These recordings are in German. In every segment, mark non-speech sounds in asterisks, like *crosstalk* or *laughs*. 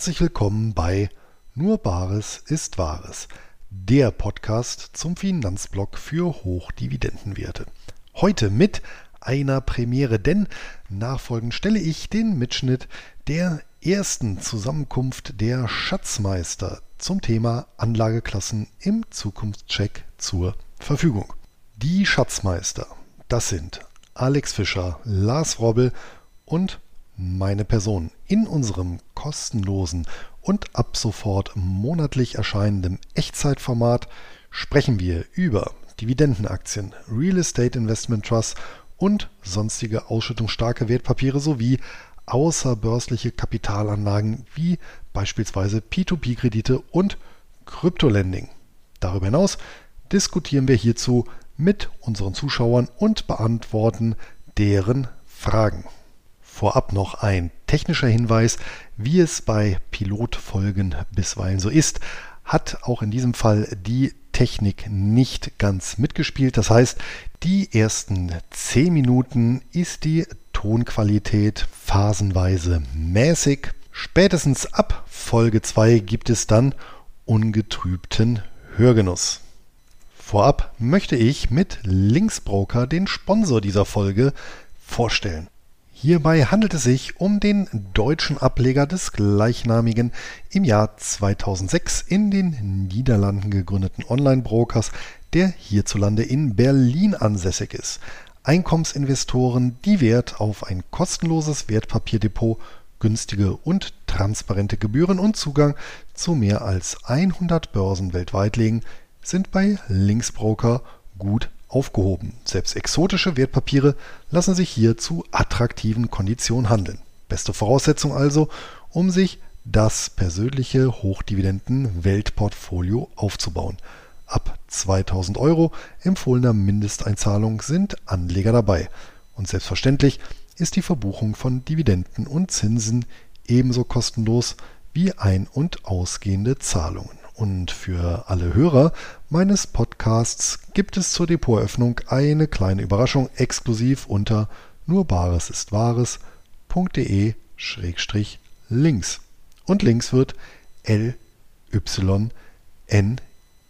herzlich willkommen bei Nur Bares ist Wahres, der Podcast zum Finanzblock für Hochdividendenwerte. Heute mit einer Premiere, denn nachfolgend stelle ich den Mitschnitt der ersten Zusammenkunft der Schatzmeister zum Thema Anlageklassen im Zukunftscheck zur Verfügung. Die Schatzmeister, das sind Alex Fischer, Lars Robbel und meine Person in unserem kostenlosen und ab sofort monatlich erscheinendem Echtzeitformat sprechen wir über Dividendenaktien, Real Estate Investment Trusts und sonstige ausschüttungsstarke Wertpapiere sowie außerbörsliche Kapitalanlagen wie beispielsweise P2P-Kredite und Kryptolending. Darüber hinaus diskutieren wir hierzu mit unseren Zuschauern und beantworten deren Fragen. Vorab noch ein technischer Hinweis, wie es bei Pilotfolgen bisweilen so ist, hat auch in diesem Fall die Technik nicht ganz mitgespielt. Das heißt, die ersten 10 Minuten ist die Tonqualität phasenweise mäßig. Spätestens ab Folge 2 gibt es dann ungetrübten Hörgenuss. Vorab möchte ich mit Linksbroker den Sponsor dieser Folge vorstellen. Hierbei handelt es sich um den deutschen Ableger des gleichnamigen im Jahr 2006 in den Niederlanden gegründeten Online-Brokers, der hierzulande in Berlin ansässig ist. Einkommensinvestoren, die Wert auf ein kostenloses Wertpapierdepot, günstige und transparente Gebühren und Zugang zu mehr als 100 Börsen weltweit legen, sind bei Linksbroker gut aufgehoben. Selbst exotische Wertpapiere lassen sich hier zu attraktiven Konditionen handeln. Beste Voraussetzung also, um sich das persönliche Hochdividenden-Weltportfolio aufzubauen. Ab 2000 Euro empfohlener Mindesteinzahlung sind Anleger dabei. Und selbstverständlich ist die Verbuchung von Dividenden und Zinsen ebenso kostenlos wie ein- und ausgehende Zahlungen. Und für alle Hörer meines Podcasts gibt es zur Depoteröffnung eine kleine Überraschung exklusiv unter nurbaresistwahres.de-links. Und links wird L Y N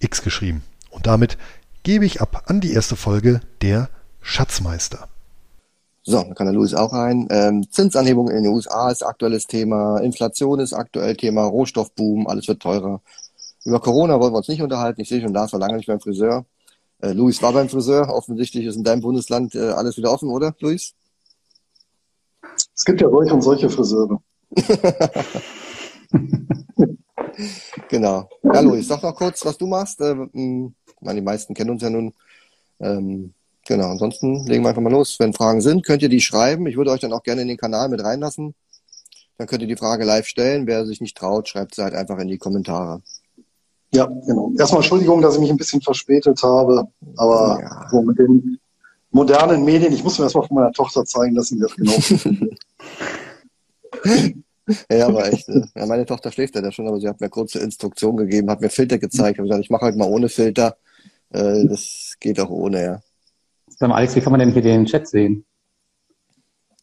X geschrieben. Und damit gebe ich ab an die erste Folge der Schatzmeister. So, dann kann der Louis auch rein. Ähm, Zinsanhebung in den USA ist aktuelles Thema, Inflation ist aktuell Thema, Rohstoffboom, alles wird teurer. Über Corona wollen wir uns nicht unterhalten. Ich sehe schon, Lars war lange nicht beim Friseur. Äh, Luis war beim Friseur. Offensichtlich ist in deinem Bundesland äh, alles wieder offen, oder, Luis? Es gibt ja solche und solche Friseure. *laughs* genau. Ja, Luis, sag noch kurz, was du machst. Äh, ich meine, die meisten kennen uns ja nun. Ähm, genau, ansonsten legen wir einfach mal los. Wenn Fragen sind, könnt ihr die schreiben. Ich würde euch dann auch gerne in den Kanal mit reinlassen. Dann könnt ihr die Frage live stellen. Wer sich nicht traut, schreibt sie halt einfach in die Kommentare. Ja, genau. Erstmal Entschuldigung, dass ich mich ein bisschen verspätet habe, aber ja. so mit den modernen Medien, ich muss mir erstmal von meiner Tochter zeigen lassen, wie das genau *laughs* Ja, aber echt. Äh, ja, meine Tochter schläft ja schon, aber sie hat mir kurze Instruktion gegeben, hat mir Filter gezeigt. Ich habe gesagt, ich mache halt mal ohne Filter. Äh, das geht auch ohne, ja. Sag mal, Alex, wie kann man denn hier den Chat sehen?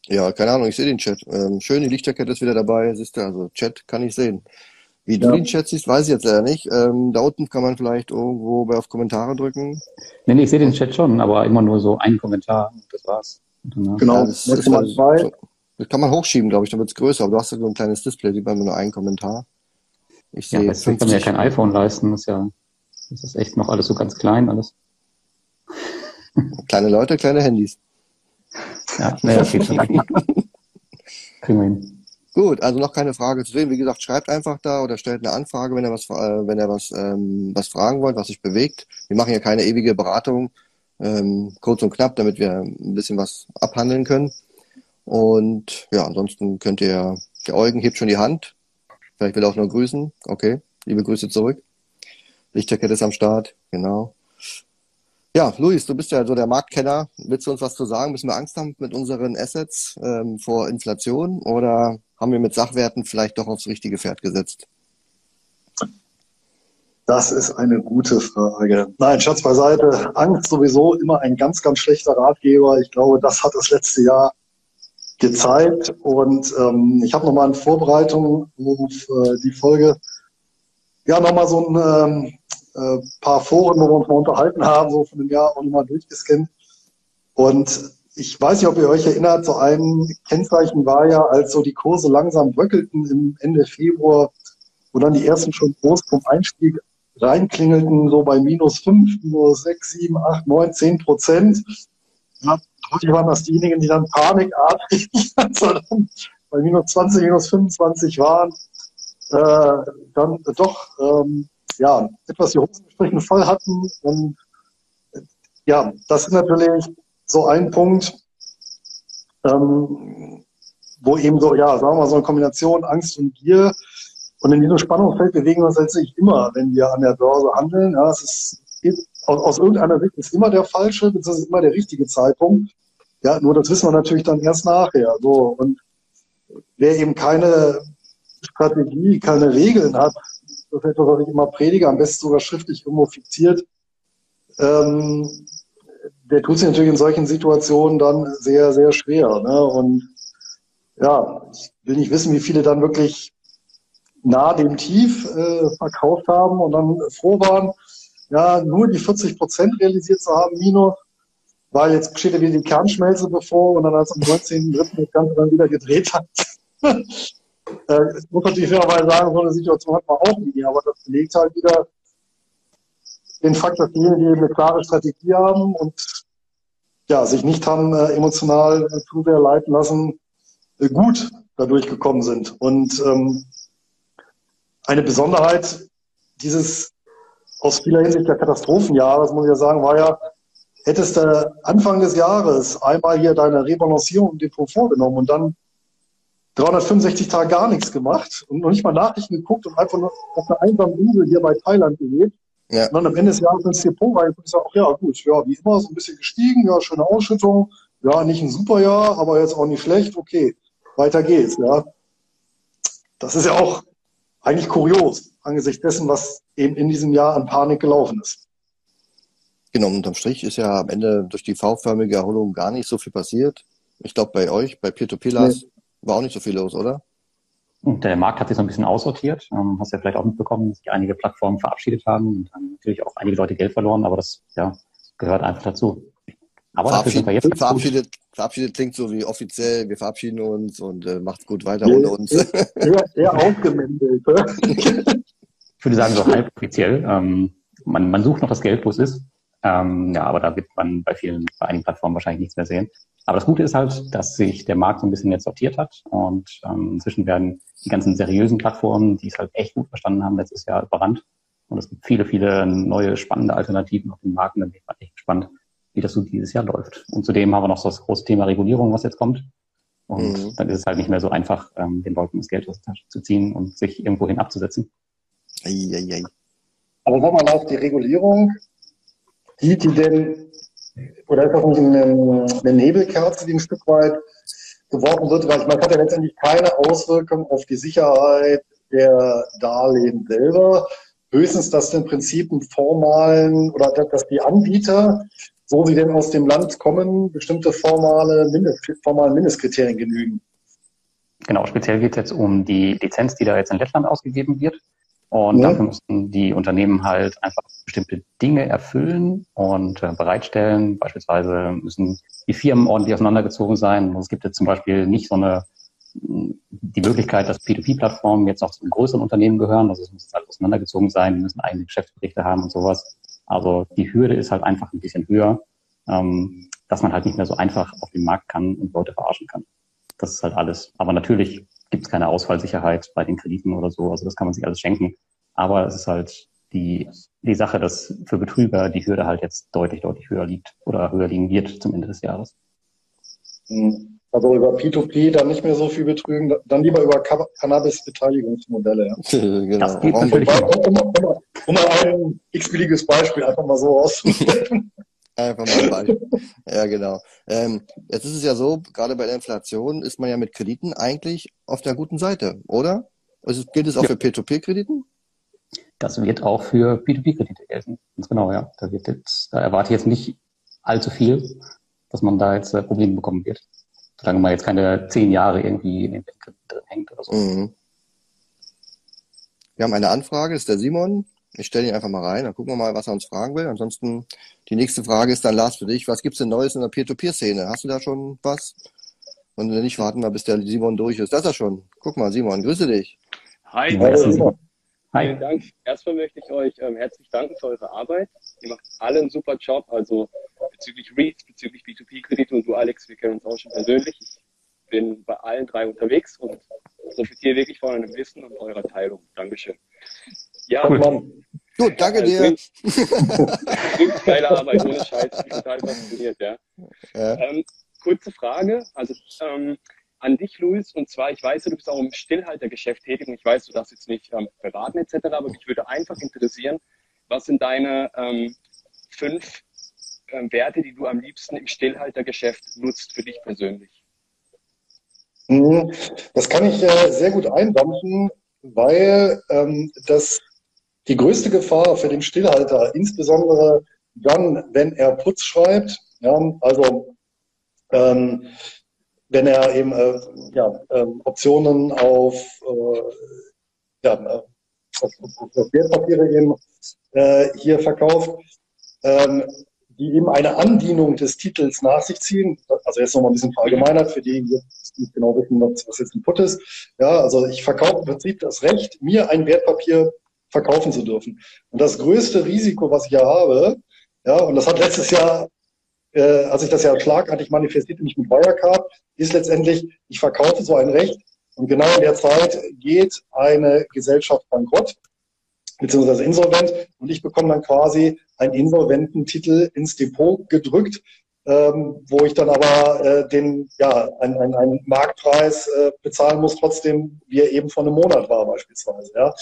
Ja, keine Ahnung, ich sehe den Chat. Ähm, schön, die Lichterkette ist wieder dabei, siehst du, also Chat kann ich sehen. Wie ja. du den Chat siehst, weiß ich jetzt leider nicht. Ähm, da unten kann man vielleicht irgendwo auf Kommentare drücken. Nee, nee, ich sehe den Chat schon, aber immer nur so ein Kommentar. Das war's. Genau, ja, das, das, man, so, das kann man hochschieben, glaube ich, dann wird es größer. Aber du hast ja so ein kleines Display, sieht man nur einen Kommentar. Ich sehe ja, das kann mir ja kein iPhone leisten. Das ist ja, das ist echt noch alles so ganz klein, alles. *laughs* Kleine Leute, kleine Handys. Ja, das geht schon. *laughs* Kriegen wir hin. Gut, also noch keine Frage zu sehen. Wie gesagt, schreibt einfach da oder stellt eine Anfrage, wenn ihr was, äh, wenn ihr was, ähm, was fragen wollt, was sich bewegt. Wir machen ja keine ewige Beratung, ähm, kurz und knapp, damit wir ein bisschen was abhandeln können. Und ja, ansonsten könnt ihr, der Eugen hebt schon die Hand. Vielleicht will er auch nur grüßen. Okay, liebe Grüße zurück. Lichterkette ist am Start, genau. Ja, Luis, du bist ja so der Marktkenner. Willst du uns was zu sagen? Müssen wir Angst haben mit unseren Assets ähm, vor Inflation oder haben wir mit Sachwerten vielleicht doch aufs richtige Pferd gesetzt? Das ist eine gute Frage. Nein, Schatz beiseite. Angst sowieso immer ein ganz, ganz schlechter Ratgeber. Ich glaube, das hat das letzte Jahr gezeigt. Und ähm, ich habe nochmal in Vorbereitung auf äh, die Folge ja nochmal so ein ähm, äh, paar Foren, wo wir uns mal unterhalten haben, so von dem Jahr auch nochmal durchgescannt. Und ich weiß nicht, ob ihr euch erinnert, so ein Kennzeichen war ja, als so die Kurse langsam bröckelten im Ende Februar, wo dann die ersten schon groß vom Einstieg reinklingelten, so bei minus fünf, minus sechs, sieben, acht, neun, zehn Prozent. Ja, häufig waren das diejenigen, die dann panikartig *laughs* also bei minus 20, minus 25 waren, äh, dann doch ähm, ja, etwas die Hosen gestrichen voll hatten. Und ja, das ist natürlich so ein Punkt, ähm, wo eben so, ja, sagen wir mal, so eine Kombination Angst und Gier. Und in diesem Spannungsfeld bewegen wir uns letztlich immer, wenn wir an der Börse handeln. Ja, es ist, aus, aus irgendeiner Sicht ist immer der falsche, beziehungsweise immer der richtige Zeitpunkt. Ja, nur das wissen wir natürlich dann erst nachher. So. Und wer eben keine Strategie, keine Regeln hat, das ist etwas, was ich immer predige, am besten sogar schriftlich irgendwo fixiert, ähm, der tut sich natürlich in solchen Situationen dann sehr, sehr schwer. Ne? Und ja, ich will nicht wissen, wie viele dann wirklich nah dem Tief äh, verkauft haben und dann froh waren, ja, nur die 40 Prozent realisiert zu haben, minus, weil jetzt steht ja wieder die Kernschmelze bevor und dann als am 19.3. das Ganze dann wieder gedreht hat. *laughs* äh, muss natürlich fairerweise sagen, so eine Situation hat man auch nie, aber das belegt halt wieder den Fakt, dass diejenigen, die eine klare Strategie haben und ja, sich nicht haben äh, emotional äh, zu sehr leiten lassen, äh, gut dadurch gekommen sind. Und ähm, eine Besonderheit dieses aus vieler Hinsicht der Katastrophenjahres, muss ich ja sagen, war ja, hättest du Anfang des Jahres einmal hier deine Rebalancierung im Depot vorgenommen und dann 365 Tage gar nichts gemacht und noch nicht mal Nachrichten geguckt und einfach nur auf einer einsamen Insel hier bei Thailand gelebt, ja. Und dann am Ende des Jahres ins Depot rein und gesagt, ach ja, gut, ja, wie immer, so ein bisschen gestiegen, ja, schöne Ausschüttung, ja, nicht ein super Jahr, aber jetzt auch nicht schlecht, okay, weiter geht's, ja. Das ist ja auch eigentlich kurios, angesichts dessen, was eben in diesem Jahr an Panik gelaufen ist. Genau, unterm Strich ist ja am Ende durch die V-förmige Erholung gar nicht so viel passiert. Ich glaube, bei euch, bei Peer-to-Pillars, nee. war auch nicht so viel los, oder? Und der Markt hat sich so ein bisschen aussortiert. Ähm, hast ja vielleicht auch mitbekommen, dass sich einige Plattformen verabschiedet haben und haben natürlich auch einige Leute Geld verloren, aber das ja, gehört einfach dazu. Aber Verabschied, wir jetzt verabschiedet, verabschiedet klingt so wie offiziell, wir verabschieden uns und äh, macht's gut weiter ja, ohne uns. Eher, eher aufgemändelt. ich würde sagen, so halb offiziell. Ähm, man, man sucht noch das Geld, wo es ist. Ähm, ja, aber da wird man bei vielen, bei einigen Plattformen wahrscheinlich nichts mehr sehen. Aber das Gute ist halt, dass sich der Markt so ein bisschen jetzt sortiert hat und ähm, inzwischen werden die ganzen seriösen Plattformen, die es halt echt gut verstanden haben, letztes Jahr überrannt. Und es gibt viele, viele neue spannende Alternativen auf dem Markt und da bin ich mal echt gespannt, wie das so dieses Jahr läuft. Und zudem haben wir noch so das große Thema Regulierung, was jetzt kommt. Und mhm. dann ist es halt nicht mehr so einfach, ähm, den Leuten das Geld aus der Tasche zu ziehen und sich irgendwohin abzusetzen. Ei, ei, ei. Aber sag mal, auf die Regulierung, sieht die denn oder ist das nicht eine, eine Nebelkerze, die ein Stück weit geworfen wird? Weil ich es hat ja letztendlich keine Auswirkung auf die Sicherheit der Darlehen selber. Höchstens, dass im Prinzip einen formalen oder dass die Anbieter, so sie denn aus dem Land kommen, bestimmte formale Mindest, formalen Mindestkriterien genügen. Genau, speziell geht es jetzt um die Lizenz, die da jetzt in Lettland ausgegeben wird. Und ja. dafür müssen die Unternehmen halt einfach bestimmte Dinge erfüllen und äh, bereitstellen. Beispielsweise müssen die Firmen ordentlich auseinandergezogen sein. Und es gibt jetzt zum Beispiel nicht so eine die Möglichkeit, dass P2P-Plattformen jetzt auch zu größeren Unternehmen gehören. Also es muss halt auseinandergezogen sein, die müssen eigene Geschäftsberichte haben und sowas. Also die Hürde ist halt einfach ein bisschen höher, ähm, dass man halt nicht mehr so einfach auf den Markt kann und Leute verarschen kann. Das ist halt alles. Aber natürlich gibt es keine Ausfallsicherheit bei den Krediten oder so. Also das kann man sich alles schenken. Aber es ist halt die, die Sache, dass für Betrüger die Hürde halt jetzt deutlich, deutlich höher liegt oder höher liegen wird zum Ende des Jahres. Hm. Also über P2P dann nicht mehr so viel betrügen, dann lieber über Cannabis-Beteiligungsmodelle. Ja. *laughs* genau. Das geht natürlich um, um, um, um, mal ein x-billiges Beispiel einfach mal so *laughs* auszunehmen. Einfach mal Beispiel. ja, genau. Ähm, jetzt ist es ja so, gerade bei der Inflation ist man ja mit Krediten eigentlich auf der guten Seite, oder? Also gilt es auch ja. für P2P-Krediten? Das wird auch für P2P-Kredite gelten. Ganz genau, ja. Da wird jetzt, da erwarte ich jetzt nicht allzu viel, dass man da jetzt äh, Probleme bekommen wird. Solange man jetzt keine zehn Jahre irgendwie in den Bankkrediten drin hängt oder so. Mhm. Wir haben eine Anfrage, das ist der Simon. Ich stelle ihn einfach mal rein, dann gucken wir mal, was er uns fragen will. Ansonsten, die nächste Frage ist dann, Lars, für dich. Was gibt's denn Neues in der Peer-to-Peer-Szene? Hast du da schon was? Und wenn nicht, warten wir, bis der Simon durch ist. Das ist er schon. Guck mal, Simon, grüße dich. Hi, Hi. Hi. Vielen Dank. Erstmal möchte ich euch ähm, herzlich danken für eure Arbeit. Ihr macht alle einen super Job, also bezüglich REITs, bezüglich B2B-Kredite und du, Alex, wir kennen uns auch schon persönlich. Ich bin bei allen drei unterwegs und profitiere wirklich von eurem Wissen und eurer Teilung. Dankeschön. Ja, cool. Mann. Gut, danke dir. Wirklich *laughs* geile Arbeit, ohne Scheiß. Ich bin total fasziniert, ja. ja. Ähm, kurze Frage, also ähm, an dich, Luis, und zwar, ich weiß, du bist auch im Stillhaltergeschäft tätig und ich weiß, du darfst jetzt nicht ähm, beraten etc., aber mich würde einfach interessieren, was sind deine ähm, fünf ähm, Werte, die du am liebsten im Stillhaltergeschäft nutzt für dich persönlich? Mhm. Das kann ich äh, sehr gut eindampfen, weil ähm, das die größte Gefahr für den Stillhalter, insbesondere dann, wenn er Putz schreibt, ja, also ähm, wenn er eben äh, ja, ähm, Optionen auf, äh, ja, äh, auf, auf Wertpapiere eben äh, hier verkauft, ähm, die eben eine Andienung des Titels nach sich ziehen. Also jetzt nochmal ein bisschen verallgemeinert für die, die nicht genau wissen, was jetzt ein Put ist. Ja, also ich verkaufe im Prinzip das Recht, mir ein Wertpapier verkaufen zu dürfen. Und das größte Risiko, was ich ja habe, ja, und das hat letztes Jahr äh, als ich das ja schlagartig manifestierte, mich mit Wirecard, ist letztendlich, ich verkaufe so ein Recht und genau in der Zeit geht eine Gesellschaft bankrott beziehungsweise insolvent und ich bekomme dann quasi einen Insolvententitel ins Depot gedrückt, ähm, wo ich dann aber äh, den ja einen, einen, einen Marktpreis äh, bezahlen muss, trotzdem wie er eben vor einem Monat war beispielsweise. Ja.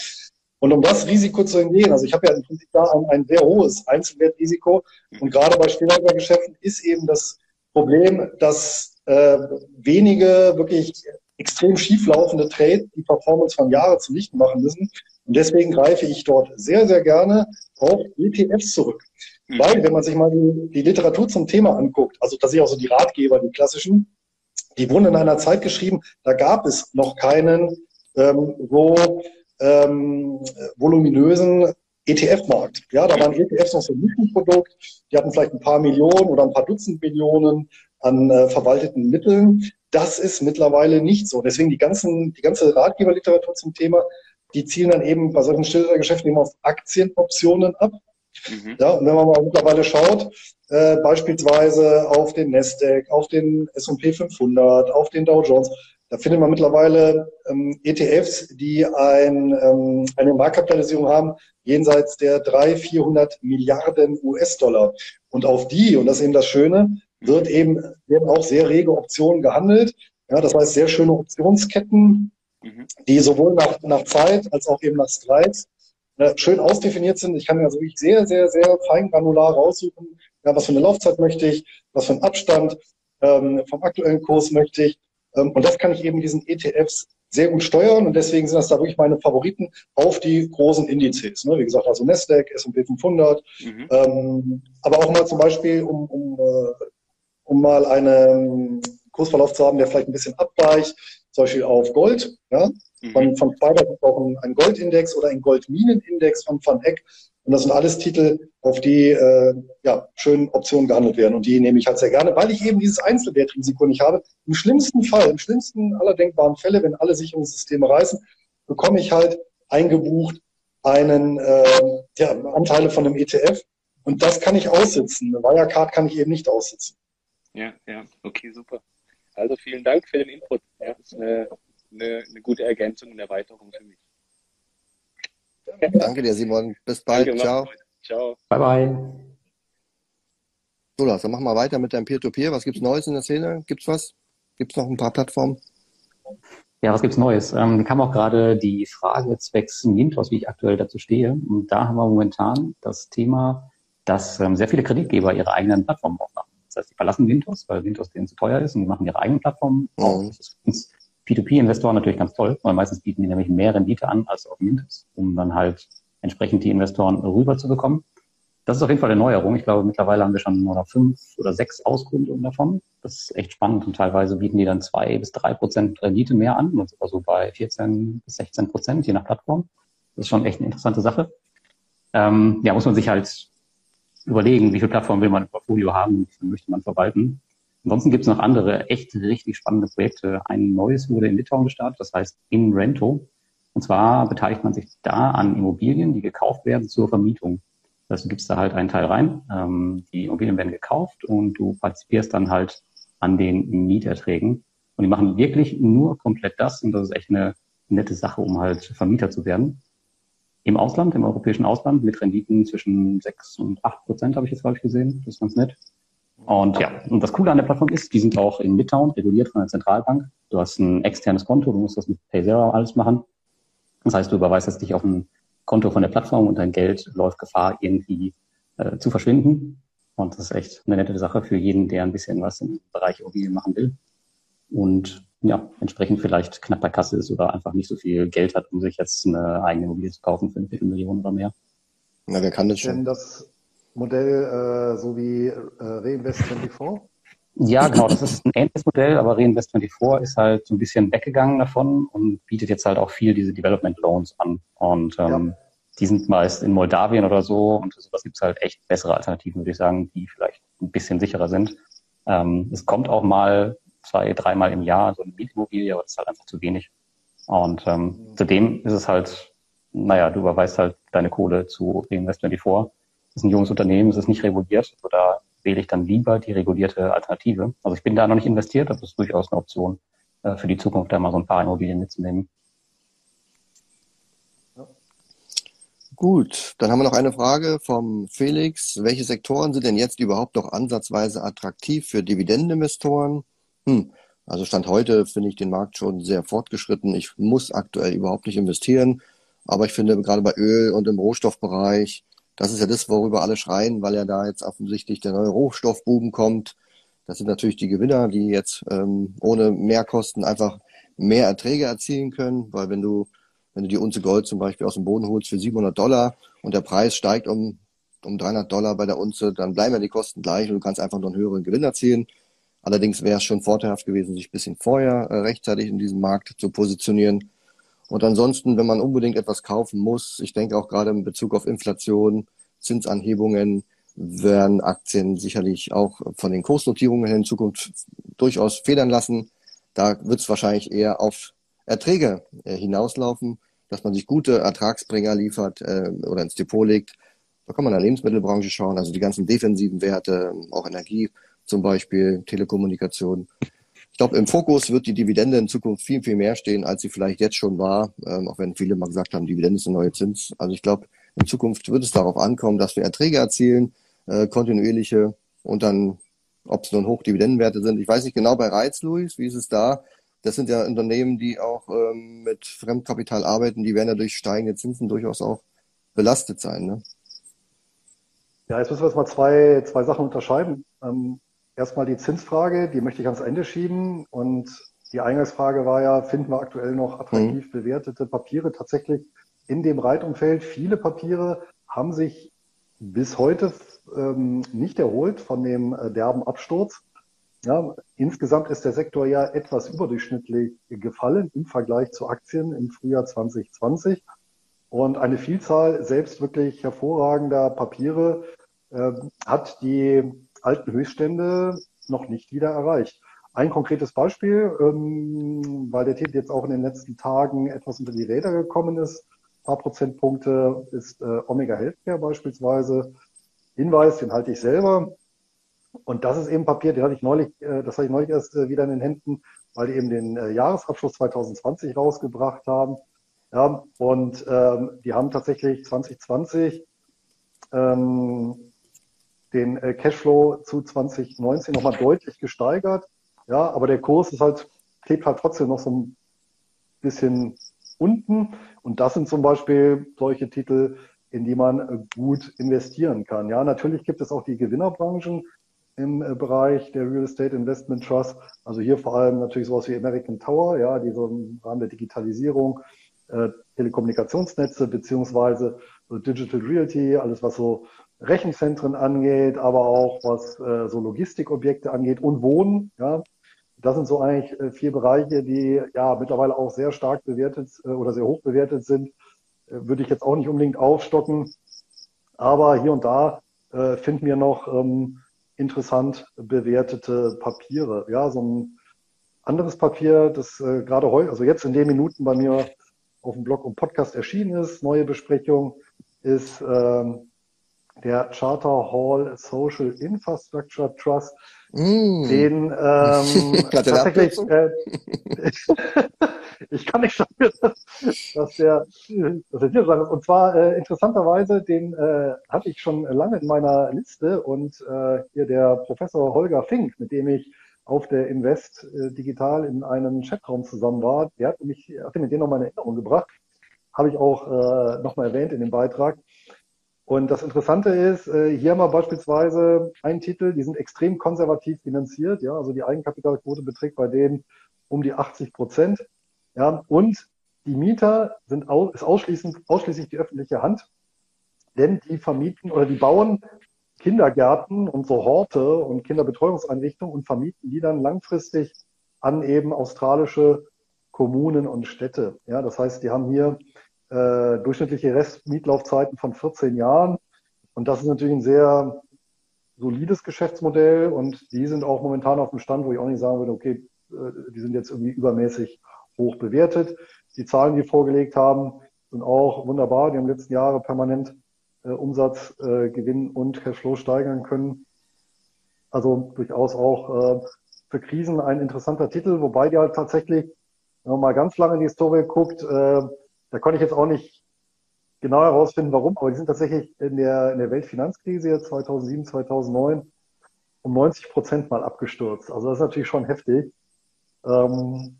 Und um das Risiko zu entgehen, also ich habe ja im Prinzip da ein, ein sehr hohes Einzelwertrisiko und gerade bei Stillhaltergeschäften ist eben das Problem, dass äh, wenige wirklich extrem schieflaufende Trades die Performance von Jahre zunichte machen müssen. Und deswegen greife ich dort sehr, sehr gerne auf ETFs zurück. Mhm. Weil, wenn man sich mal die, die Literatur zum Thema anguckt, also dass ich auch so die Ratgeber, die klassischen, die wurden in einer Zeit geschrieben, da gab es noch keinen ähm, so ähm, voluminösen ETF-Markt. Ja, da waren ETFs noch so ein Nischenprodukt, die hatten vielleicht ein paar Millionen oder ein paar Dutzend Millionen an äh, verwalteten Mitteln. Das ist mittlerweile nicht so. Deswegen die ganzen, die ganze Ratgeberliteratur zum Thema, die zielen dann eben bei solchen Geschäften eben auf Aktienoptionen ab. Mhm. Ja, und wenn man mal mittlerweile schaut, äh, beispielsweise auf den Nasdaq, auf den S&P 500, auf den Dow Jones, da findet man mittlerweile ähm, ETFs, die ein, ähm, eine Marktkapitalisierung haben jenseits der 300, 400 Milliarden US-Dollar. Und auf die, und das ist eben das Schöne, wird eben, werden auch sehr rege Optionen gehandelt. Ja, das heißt, sehr schöne Optionsketten, mhm. die sowohl nach, nach Zeit als auch eben nach Strikes äh, schön ausdefiniert sind. Ich kann mir also wirklich sehr, sehr, sehr fein granular raussuchen, ja, was für eine Laufzeit möchte ich, was für einen Abstand ähm, vom aktuellen Kurs möchte ich. Ähm, und das kann ich eben diesen ETFs sehr gut steuern und deswegen sind das da wirklich meine Favoriten auf die großen Indizes. Ne? Wie gesagt, also Nasdaq, S&P 500, mhm. ähm, aber auch mal zum Beispiel, um, um, äh, um mal einen Kursverlauf zu haben, der vielleicht ein bisschen abweicht, zum Beispiel auf Gold. Ja? Mhm. Von, von Spider gibt es auch einen Goldindex oder einen Goldminenindex von Van Eck. Und das sind alles Titel, auf die äh, ja, schön Optionen gehandelt werden. Und die nehme ich halt sehr gerne, weil ich eben dieses Einzelwertrisiko nicht habe. Im schlimmsten Fall, im schlimmsten aller denkbaren Fälle, wenn alle Sicherungssysteme reißen, bekomme ich halt eingebucht einen äh, ja, Anteile von einem ETF. Und das kann ich aussitzen. Eine Wirecard kann ich eben nicht aussitzen. Ja, ja, okay, super. Also vielen Dank für den Input. Ja, das ist eine, eine, eine gute Ergänzung und Erweiterung für mich. Danke dir, Simon. Bis bald. Danke, Ciao. Ciao. Bye, bye. So, Lars, dann machen wir weiter mit deinem Peer-to-Peer. -Peer. Was gibt's Neues in der Szene? Gibt's was? Gibt's noch ein paar Plattformen? Ja, was gibt's Neues? Ähm, kam auch gerade die Frage zwecks Mintos, wie ich aktuell dazu stehe. Und da haben wir momentan das Thema, dass ähm, sehr viele Kreditgeber ihre eigenen Plattformen aufmachen. Das heißt, die verlassen Windows, weil Windows denen zu teuer ist und die machen ihre eigenen Plattformen mhm. auf. Das ist für uns P2P-Investoren natürlich ganz toll, weil meistens bieten die nämlich mehr Rendite an als auf Mintos, um dann halt entsprechend die Investoren rüber zu bekommen. das ist auf jeden Fall eine Neuerung. Ich glaube, mittlerweile haben wir schon nur noch fünf oder sechs Auskundungen davon. Das ist echt spannend und teilweise bieten die dann zwei bis drei Prozent Rendite mehr an, also bei 14 bis 16 Prozent, je nach Plattform. Das ist schon echt eine interessante Sache. Ähm, ja, muss man sich halt überlegen, wie viele Plattformen will man im Portfolio haben wie viel möchte man verwalten. Ansonsten gibt es noch andere echt richtig spannende Projekte. Ein neues wurde in Litauen gestartet, das heißt InRento. Und zwar beteiligt man sich da an Immobilien, die gekauft werden zur Vermietung. Das heißt, du da halt einen Teil rein, ähm, die Immobilien werden gekauft und du partizipierst dann halt an den Mieterträgen. Und die machen wirklich nur komplett das und das ist echt eine nette Sache, um halt Vermieter zu werden. Im Ausland, im europäischen Ausland, mit Renditen zwischen 6 und 8 Prozent habe ich jetzt, glaube ich, gesehen. Das ist ganz nett. Und ja, und das Coole an der Plattform ist, die sind auch in Litauen reguliert von der Zentralbank. Du hast ein externes Konto, du musst das mit Paysera alles machen. Das heißt, du überweist dich auf ein Konto von der Plattform und dein Geld läuft Gefahr, irgendwie äh, zu verschwinden. Und das ist echt eine nette Sache für jeden, der ein bisschen was im Bereich Immobilien machen will. Und ja, entsprechend vielleicht knapp bei Kasse ist oder einfach nicht so viel Geld hat, um sich jetzt eine eigene Immobilie zu kaufen für eine Viertelmillion oder mehr. Na, wer kann das schon? Denn das Modell äh, so wie äh, Reinvest24? Ja, genau, das ist ein ähnliches Modell, aber Reinvest24 ist halt so ein bisschen weggegangen davon und bietet jetzt halt auch viel diese Development Loans an. Und ähm, ja. die sind meist in Moldawien oder so und sowas gibt's halt echt bessere Alternativen, würde ich sagen, die vielleicht ein bisschen sicherer sind. Ähm, es kommt auch mal zwei, dreimal im Jahr so eine Mietimmobilie, aber das ist halt einfach zu wenig. Und ähm, mhm. zudem ist es halt, naja, du überweist halt deine Kohle zu Reinvest24. Ist ein junges Unternehmen, es ist nicht reguliert oder wähle ich dann lieber die regulierte Alternative. Also ich bin da noch nicht investiert, das ist durchaus eine Option äh, für die Zukunft, da mal so ein paar Immobilien mitzunehmen. Gut, dann haben wir noch eine Frage vom Felix. Welche Sektoren sind denn jetzt überhaupt noch ansatzweise attraktiv für Dividendeninvestoren? Hm, also Stand heute finde ich den Markt schon sehr fortgeschritten. Ich muss aktuell überhaupt nicht investieren, aber ich finde gerade bei Öl und im Rohstoffbereich das ist ja das, worüber alle schreien, weil ja da jetzt offensichtlich der neue Rohstoffbuben kommt. Das sind natürlich die Gewinner, die jetzt ähm, ohne Mehrkosten einfach mehr Erträge erzielen können, weil wenn du wenn du die Unze Gold zum Beispiel aus dem Boden holst für 700 Dollar und der Preis steigt um um 300 Dollar bei der Unze, dann bleiben ja die Kosten gleich und du kannst einfach nur einen höheren Gewinn erzielen. Allerdings wäre es schon vorteilhaft gewesen, sich ein bisschen vorher äh, rechtzeitig in diesem Markt zu positionieren. Und ansonsten, wenn man unbedingt etwas kaufen muss, ich denke auch gerade in Bezug auf Inflation, Zinsanhebungen, werden Aktien sicherlich auch von den Kursnotierungen in Zukunft durchaus federn lassen. Da wird es wahrscheinlich eher auf Erträge äh, hinauslaufen, dass man sich gute Ertragsbringer liefert äh, oder ins Depot legt. Da kann man in der Lebensmittelbranche schauen, also die ganzen defensiven Werte, auch Energie zum Beispiel, Telekommunikation. Ich glaube, im Fokus wird die Dividende in Zukunft viel, viel mehr stehen, als sie vielleicht jetzt schon war, ähm, auch wenn viele mal gesagt haben, Dividende ist eine neue Zins. Also ich glaube, in Zukunft wird es darauf ankommen, dass wir Erträge erzielen, äh, kontinuierliche und dann, ob es nun Hochdividendenwerte sind. Ich weiß nicht genau bei Reiz, Luis, wie ist es da? Das sind ja Unternehmen, die auch ähm, mit Fremdkapital arbeiten, die werden ja durch steigende Zinsen durchaus auch belastet sein. Ne? Ja, jetzt müssen wir jetzt mal zwei, zwei Sachen unterscheiden. Ähm, erstmal die Zinsfrage, die möchte ich ans Ende schieben. Und die Eingangsfrage war ja, finden wir aktuell noch attraktiv mhm. bewertete Papiere? Tatsächlich in dem Reitumfeld, viele Papiere haben sich bis heute ähm, nicht erholt von dem äh, derben Absturz. Ja, insgesamt ist der Sektor ja etwas überdurchschnittlich gefallen im Vergleich zu Aktien im Frühjahr 2020. Und eine Vielzahl selbst wirklich hervorragender Papiere äh, hat die alten Höchststände noch nicht wieder erreicht. Ein konkretes Beispiel, ähm, weil der Titel jetzt auch in den letzten Tagen etwas unter die Räder gekommen ist, ein paar Prozentpunkte, ist äh, Omega Healthcare beispielsweise. Hinweis, den halte ich selber. Und das ist eben Papier, den hatte ich neulich, äh, das hatte ich neulich erst äh, wieder in den Händen, weil die eben den äh, Jahresabschluss 2020 rausgebracht haben. Ja, und ähm, die haben tatsächlich 2020 ähm, den äh, Cashflow zu 2019 nochmal deutlich gesteigert. Ja, aber der Kurs ist halt, klebt halt trotzdem noch so ein bisschen unten. Und das sind zum Beispiel solche Titel, in die man äh, gut investieren kann. Ja, natürlich gibt es auch die Gewinnerbranchen im äh, Bereich der Real Estate Investment Trust. Also hier vor allem natürlich sowas wie American Tower, ja, die so im Rahmen der Digitalisierung äh, Telekommunikationsnetze beziehungsweise so Digital Realty, alles was so Rechenzentren angeht, aber auch was äh, so Logistikobjekte angeht und Wohnen. Ja, das sind so eigentlich äh, vier Bereiche, die ja mittlerweile auch sehr stark bewertet äh, oder sehr hoch bewertet sind. Äh, würde ich jetzt auch nicht unbedingt aufstocken, aber hier und da äh, finden wir noch ähm, interessant bewertete Papiere. Ja, so ein anderes Papier, das äh, gerade heute, also jetzt in den Minuten bei mir auf dem Blog und Podcast erschienen ist, neue Besprechung, ist ähm, der Charter Hall Social Infrastructure Trust, mm. den *laughs* ähm, tatsächlich, äh, *laughs* ich kann nicht sagen, dass der, dass der hier ist. Und zwar äh, interessanterweise, den äh, hatte ich schon lange in meiner Liste und äh, hier der Professor Holger Fink, mit dem ich auf der Invest äh, Digital in einem Chatraum zusammen war, der hat mich, hatte mir den nochmal in Erinnerung gebracht, habe ich auch äh, nochmal erwähnt in dem Beitrag. Und das Interessante ist, äh, hier haben wir beispielsweise einen Titel, die sind extrem konservativ finanziert, ja, also die Eigenkapitalquote beträgt bei denen um die 80 Prozent, ja, und die Mieter sind ist ausschließend, ausschließlich die öffentliche Hand, denn die vermieten oder die bauen Kindergärten und so Horte und Kinderbetreuungseinrichtungen und vermieten die dann langfristig an eben australische Kommunen und Städte. Ja, das heißt, die haben hier äh, durchschnittliche Restmietlaufzeiten von 14 Jahren. Und das ist natürlich ein sehr solides Geschäftsmodell und die sind auch momentan auf dem Stand, wo ich auch nicht sagen würde, okay, äh, die sind jetzt irgendwie übermäßig hoch bewertet. Die Zahlen, die vorgelegt haben, sind auch wunderbar. Die haben letzten Jahre permanent äh, Umsatz, äh, Gewinn und Cashflow steigern können. Also durchaus auch äh, für Krisen ein interessanter Titel, wobei die halt tatsächlich, wenn man mal ganz lange in die Historie guckt, äh, da konnte ich jetzt auch nicht genau herausfinden, warum, aber die sind tatsächlich in der, in der Weltfinanzkrise 2007, 2009 um 90 Prozent mal abgestürzt. Also das ist natürlich schon heftig. Ähm,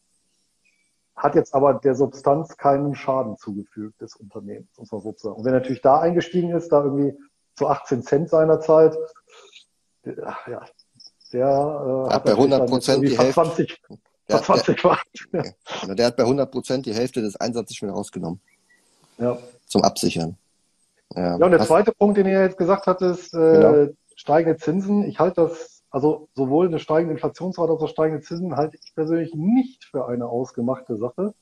hat jetzt aber der Substanz keinen Schaden zugefügt des Unternehmens, muss man sozusagen. Und wenn natürlich da eingestiegen ist, da irgendwie zu 18 Cent seinerzeit, ja, der äh, hat, hat bei 100 Prozent die Hälfte. 20, der, 20 der, der, der hat bei 100 Prozent die Hälfte des Einsatzes schon rausgenommen. Ja. Zum Absichern. Ja, ja und der Hast, zweite Punkt, den ihr jetzt gesagt hattet, äh, genau. steigende Zinsen. Ich halte das, also sowohl eine steigende Inflationsrate als auch steigende Zinsen halte ich persönlich nicht für eine ausgemachte Sache.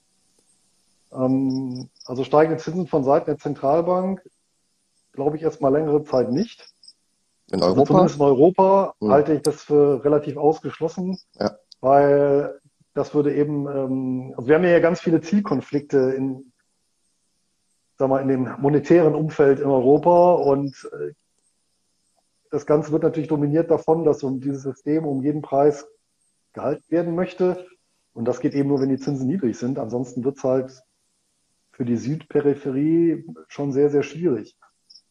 Ähm, also steigende Zinsen von Seiten der Zentralbank glaube ich erstmal längere Zeit nicht. In also Europa? Also zumindest in Europa hm. halte ich das für relativ ausgeschlossen, ja. weil das würde eben, ähm, also wir haben ja ganz viele Zielkonflikte in, sag mal, in dem monetären Umfeld in Europa und äh, das Ganze wird natürlich dominiert davon, dass um dieses System um jeden Preis gehalten werden möchte. Und das geht eben nur, wenn die Zinsen niedrig sind. Ansonsten wird es halt für die Südperipherie schon sehr, sehr schwierig.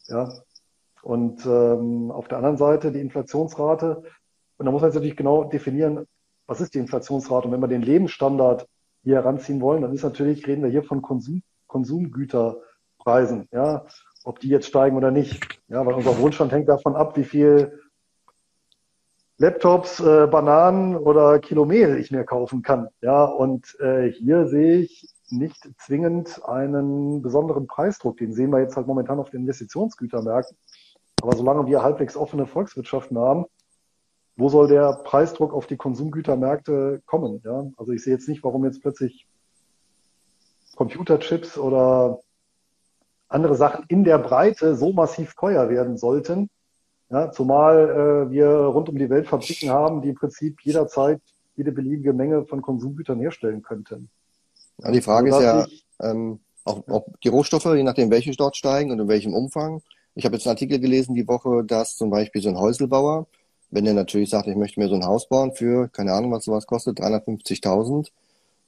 Ja. Und ähm, auf der anderen Seite die Inflationsrate. Und da muss man jetzt natürlich genau definieren, was ist die Inflationsrate? Und wenn wir den Lebensstandard hier heranziehen wollen, dann ist natürlich, reden wir hier von Konsum, Konsumgüterpreisen, ja, ob die jetzt steigen oder nicht. Ja, weil unser Wohlstand hängt davon ab, wie viel Laptops, äh, Bananen oder Kilometer ich mir kaufen kann. Ja, und äh, hier sehe ich nicht zwingend einen besonderen Preisdruck. Den sehen wir jetzt halt momentan auf den Investitionsgütermärkten. Aber solange wir halbwegs offene Volkswirtschaften haben, wo soll der Preisdruck auf die Konsumgütermärkte kommen? Ja? Also ich sehe jetzt nicht, warum jetzt plötzlich Computerchips oder andere Sachen in der Breite so massiv teuer werden sollten. Ja, zumal äh, wir rund um die Welt Fabriken haben, die im Prinzip jederzeit jede beliebige Menge von Konsumgütern herstellen könnten. Ja, die Frage also, ist ja, ich, ähm, auch, auch die Rohstoffe, je nachdem welche dort steigen und in welchem Umfang. Ich habe jetzt einen Artikel gelesen die Woche, dass zum Beispiel so ein Häuselbauer wenn der natürlich sagt, ich möchte mir so ein Haus bauen für, keine Ahnung, was sowas kostet, 350.000,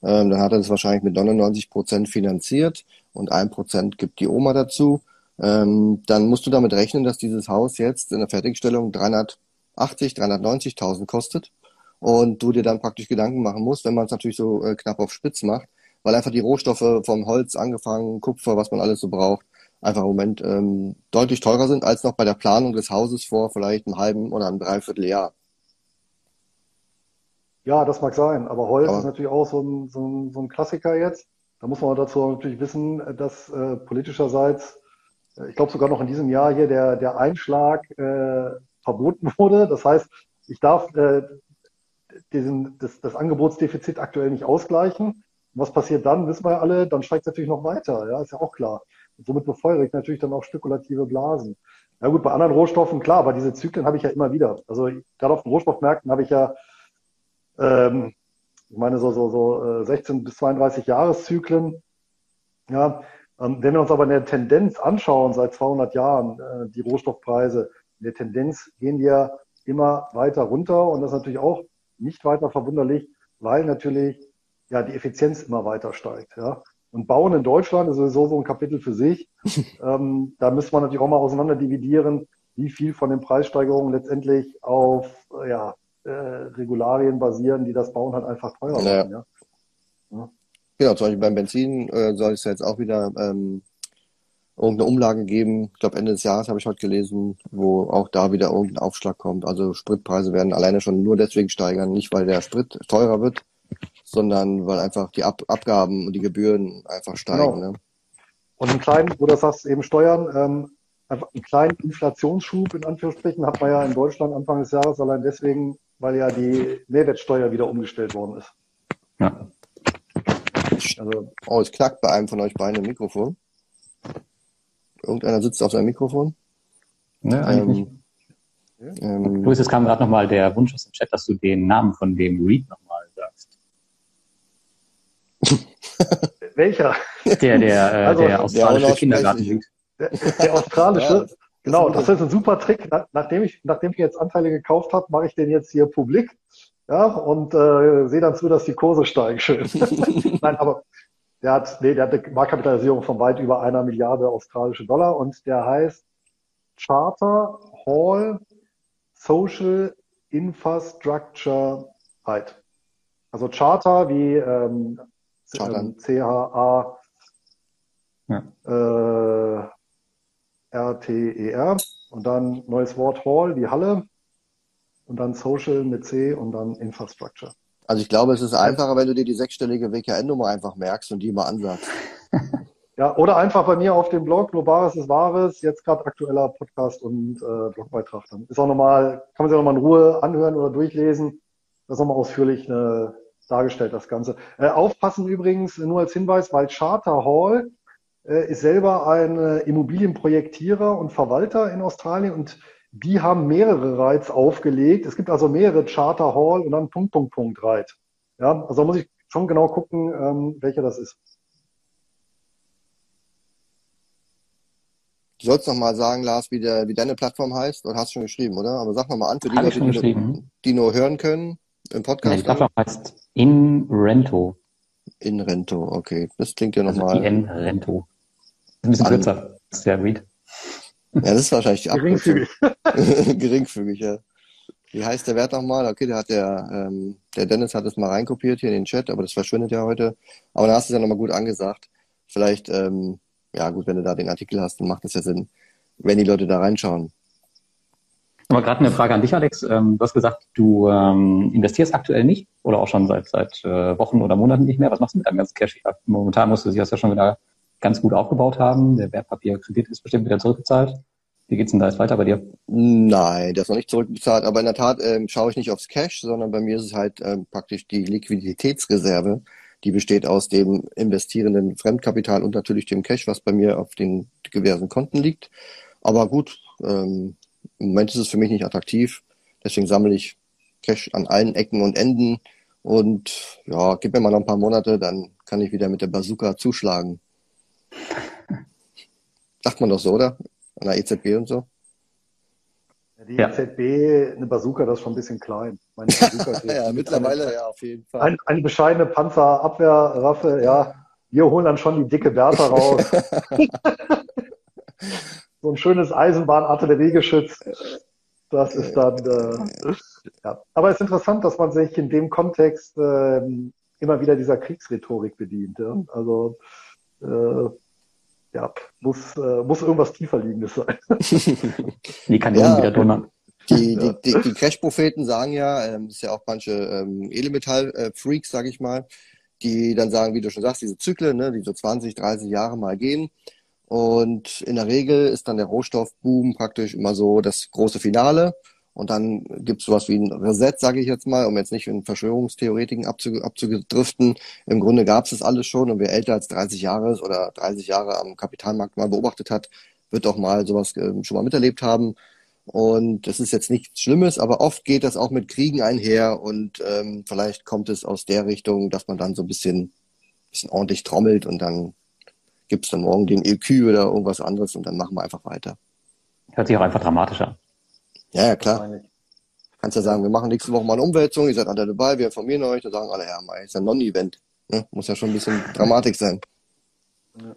ähm, dann hat er das wahrscheinlich mit 99 Prozent finanziert und ein Prozent gibt die Oma dazu. Ähm, dann musst du damit rechnen, dass dieses Haus jetzt in der Fertigstellung 380, 390.000 kostet und du dir dann praktisch Gedanken machen musst, wenn man es natürlich so äh, knapp auf Spitz macht, weil einfach die Rohstoffe vom Holz angefangen, Kupfer, was man alles so braucht, einfach im Moment ähm, deutlich teurer sind als noch bei der Planung des Hauses vor vielleicht einem halben oder einem Dreivierteljahr. Ja, das mag sein, aber Holz aber ist natürlich auch so ein, so, ein, so ein Klassiker jetzt. Da muss man dazu natürlich wissen, dass äh, politischerseits ich glaube sogar noch in diesem Jahr hier der, der Einschlag äh, verboten *laughs* wurde. Das heißt, ich darf äh, diesen, das, das Angebotsdefizit aktuell nicht ausgleichen. was passiert dann, wissen wir ja alle, dann steigt es natürlich noch weiter, ja, ist ja auch klar. Und somit befeuere ich natürlich dann auch spekulative Blasen. Ja gut, bei anderen Rohstoffen, klar, aber diese Zyklen habe ich ja immer wieder. Also gerade auf den Rohstoffmärkten habe ich ja, ähm, ich meine, so, so, so 16 äh, bis 32 Jahreszyklen. Ja, ähm, wenn wir uns aber in der Tendenz anschauen, seit 200 Jahren, äh, die Rohstoffpreise, in der Tendenz gehen die ja immer weiter runter und das ist natürlich auch nicht weiter verwunderlich, weil natürlich ja die Effizienz immer weiter steigt. Ja. Und Bauen in Deutschland ist sowieso so ein Kapitel für sich. *laughs* ähm, da müsste man natürlich auch mal auseinander dividieren, wie viel von den Preissteigerungen letztendlich auf äh, ja, äh, Regularien basieren, die das Bauen halt einfach teurer machen. Ja. Ja. ja. Genau, zum Beispiel beim Benzin äh, soll es ja jetzt auch wieder ähm, irgendeine Umlage geben. Ich glaube, Ende des Jahres habe ich heute gelesen, wo auch da wieder irgendein Aufschlag kommt. Also Spritpreise werden alleine schon nur deswegen steigern, nicht weil der Sprit teurer wird, sondern weil einfach die Ab Abgaben und die Gebühren einfach steigen. Genau. Ne? Und einen kleinen, wo du sagst, eben Steuern, ähm, einfach einen kleinen Inflationsschub in Anführungsstrichen hat man ja in Deutschland Anfang des Jahres allein deswegen, weil ja die Mehrwertsteuer wieder umgestellt worden ist. Ja. Also, oh, es knackt bei einem von euch beiden im Mikrofon. Irgendeiner sitzt auf seinem Mikrofon. Ne, eigentlich ähm, ähm, Luis, es kam gerade nochmal der Wunsch aus dem Chat, dass du den Namen von dem Read nochmal sagst. *laughs* Welcher? Der, der, äh, also, der australische der Kindergarten. Der, der australische? ja, genau, das ist ein super Trick. nachdem ich, nachdem ich jetzt Anteile gekauft habe, mache ich den jetzt hier publik. Ja, und äh, sehe dann zu, dass die Kurse steigen schön. *laughs* Nein, aber der hat, nee, der hat eine Marktkapitalisierung von weit über einer Milliarde australische Dollar und der heißt Charter Hall Social Infrastructure Right. Also Charter wie ähm, ähm, C-H-A ja. äh, R-T-E-R und dann neues Wort Hall, die Halle und dann Social mit C und dann Infrastructure. Also ich glaube, es ist einfacher, wenn du dir die sechsstellige WKN-Nummer einfach merkst und die mal ansagst. *laughs* Ja, oder einfach bei mir auf dem Blog, Globares ist Wahres, jetzt gerade aktueller Podcast und äh, Blogbeitrag. Dann ist auch nochmal, kann man sich auch nochmal in Ruhe anhören oder durchlesen. Das ist nochmal ausführlich äh, dargestellt, das Ganze. Äh, aufpassen übrigens, nur als Hinweis, weil Charter Hall äh, ist selber ein äh, Immobilienprojektierer und Verwalter in Australien und die haben mehrere Rides aufgelegt. Es gibt also mehrere Charter Hall und dann Punkt, Punkt, Punkt Ride. Ja, also muss ich schon genau gucken, ähm, welcher das ist. Du sollst noch mal sagen, Lars, wie, der, wie deine Plattform heißt. Oder hast du schon geschrieben, oder? Aber sag noch mal an für die Leute, die nur, die nur, hören können im Podcast. Ja, die Plattform heißt InRento. InRento, okay. Das klingt ja nochmal. Also InRento. Ein bisschen kürzer. Sehr Read. Ja, das ist wahrscheinlich die Geringfügig. *laughs* Geringfügig, ja. Wie heißt der Wert nochmal? Okay, der hat der, ähm, der Dennis hat es mal reinkopiert hier in den Chat, aber das verschwindet ja heute. Aber da hast du es ja nochmal gut angesagt. Vielleicht, ähm, ja gut, wenn du da den Artikel hast, dann macht das ja Sinn, wenn die Leute da reinschauen. Aber gerade eine Frage an dich, Alex. Ähm, du hast gesagt, du ähm, investierst aktuell nicht oder auch schon seit seit äh, Wochen oder Monaten nicht mehr. Was machst du mit deinem ganzen Cash? Momentan musst du sich das ja schon wieder ganz gut aufgebaut haben. Der Wertpapierkredit ist bestimmt wieder zurückgezahlt. Wie geht's denn da jetzt weiter bei dir? Nein, der ist noch nicht zurückbezahlt, aber in der Tat ähm, schaue ich nicht aufs Cash, sondern bei mir ist es halt ähm, praktisch die Liquiditätsreserve, die besteht aus dem investierenden Fremdkapital und natürlich dem Cash, was bei mir auf den diversen Konten liegt. Aber gut, ähm, im Moment ist es für mich nicht attraktiv, deswegen sammle ich Cash an allen Ecken und Enden und ja, gib mir mal noch ein paar Monate, dann kann ich wieder mit der Bazooka zuschlagen. *laughs* Sagt man doch so, oder? An der EZB und so. Ja, die ja. EZB, eine Bazooka, das ist schon ein bisschen klein. Meine *laughs* ja, mittlerweile, eine, ja, auf jeden Fall. Ein, eine bescheidene Panzerabwehrwaffe, ja. Wir holen dann schon die dicke Bertha raus. *laughs* so ein schönes Eisenbahnartilleriegeschütz. Das ist dann, äh, ja. Aber es ist interessant, dass man sich in dem Kontext äh, immer wieder dieser Kriegsrhetorik bedient. Ja? Also, äh, ja, muss, äh, muss irgendwas tiefer liegendes sein. *laughs* die kann ja wieder donnern. Die, die, die, die Crash-Propheten sagen ja, ähm, das ist ja auch manche ähm, Elemental-Freaks, sag ich mal, die dann sagen, wie du schon sagst, diese Zyklen, ne, die so 20, 30 Jahre mal gehen. Und in der Regel ist dann der Rohstoffboom praktisch immer so das große Finale. Und dann gibt es sowas wie ein Reset, sage ich jetzt mal, um jetzt nicht in Verschwörungstheoretiken abzudriften. Im Grunde gab es das alles schon und wer älter als 30 Jahre ist oder 30 Jahre am Kapitalmarkt mal beobachtet hat, wird auch mal sowas äh, schon mal miterlebt haben. Und das ist jetzt nichts Schlimmes, aber oft geht das auch mit Kriegen einher und ähm, vielleicht kommt es aus der Richtung, dass man dann so ein bisschen, bisschen ordentlich trommelt und dann gibt's dann morgen den EQ oder irgendwas anderes und dann machen wir einfach weiter. Hört sich auch einfach dramatischer. Ja, ja, klar. Kannst ja sagen, wir machen nächste Woche mal eine Umwälzung, ihr seid alle dabei, wir informieren euch, da sagen alle, ja, mal, ist ein Non-Event. Ne? Muss ja schon ein bisschen Dramatik sein. Ja.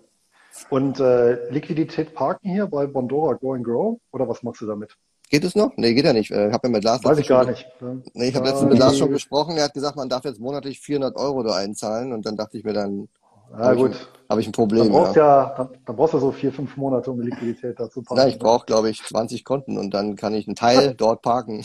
Und äh, Liquidität parken hier bei Bondora Go and Grow oder was machst du damit? Geht es noch? Nee, geht ja nicht. Ich habe ja mit Lars Weiß ich gar nicht. Nee, ich habe letztens mit Lars schon gesprochen. Er hat gesagt, man darf jetzt monatlich 400 Euro da einzahlen und dann dachte ich mir dann, ja, habe gut. Ich, hab ich ein Problem. Dann brauchst ja, ja dann, dann, brauchst du so vier, fünf Monate, um die Liquidität dazu parken. Nein, ich brauche, glaube ich, 20 Konten und dann kann ich einen Teil *laughs* dort parken. *laughs*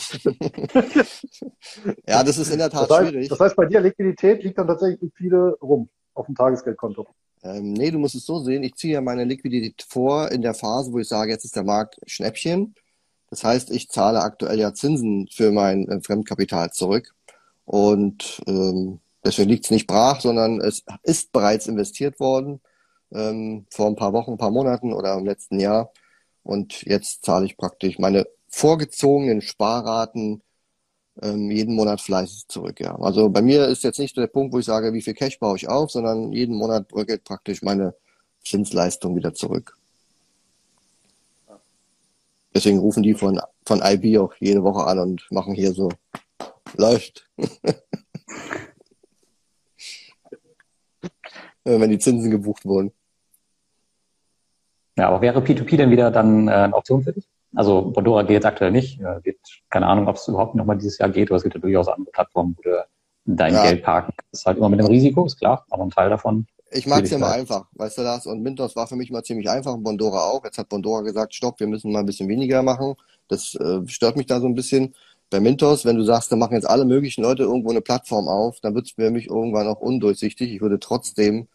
ja, das ist in der Tat das heißt, schwierig. Das heißt, bei dir Liquidität liegt dann tatsächlich viele rum auf dem Tagesgeldkonto. Ähm, nee, du musst es so sehen, ich ziehe ja meine Liquidität vor in der Phase, wo ich sage, jetzt ist der Markt Schnäppchen. Das heißt, ich zahle aktuell ja Zinsen für mein äh, Fremdkapital zurück. Und ähm, deswegen liegt es nicht brach, sondern es ist bereits investiert worden ähm, vor ein paar Wochen, ein paar Monaten oder im letzten Jahr. Und jetzt zahle ich praktisch meine vorgezogenen Sparraten ähm, jeden Monat fleißig zurück. Ja. Also bei mir ist jetzt nicht der Punkt, wo ich sage, wie viel Cash baue ich auf, sondern jeden Monat bröckelt praktisch meine Zinsleistung wieder zurück. Deswegen rufen die von, von IB auch jede Woche an und machen hier so, läuft. *laughs* Wenn die Zinsen gebucht wurden. Ja, aber wäre P2P denn wieder dann äh, eine Option für dich? Also Bondora geht jetzt aktuell nicht. Äh, geht, keine Ahnung, ob es überhaupt nochmal dieses Jahr geht, aber es gibt ja durchaus andere Plattformen, wo du dein ja. Geld parken Das ist halt immer mit dem Risiko, ist klar, aber ein Teil davon. Ich mag es ja immer einfach, weißt du das? Und Mintos war für mich mal ziemlich einfach, Bondora auch. Jetzt hat Bondora gesagt, stopp, wir müssen mal ein bisschen weniger machen. Das äh, stört mich da so ein bisschen. Bei Mintos, wenn du sagst, da machen jetzt alle möglichen Leute irgendwo eine Plattform auf, dann wird es für mich irgendwann auch undurchsichtig. Ich würde trotzdem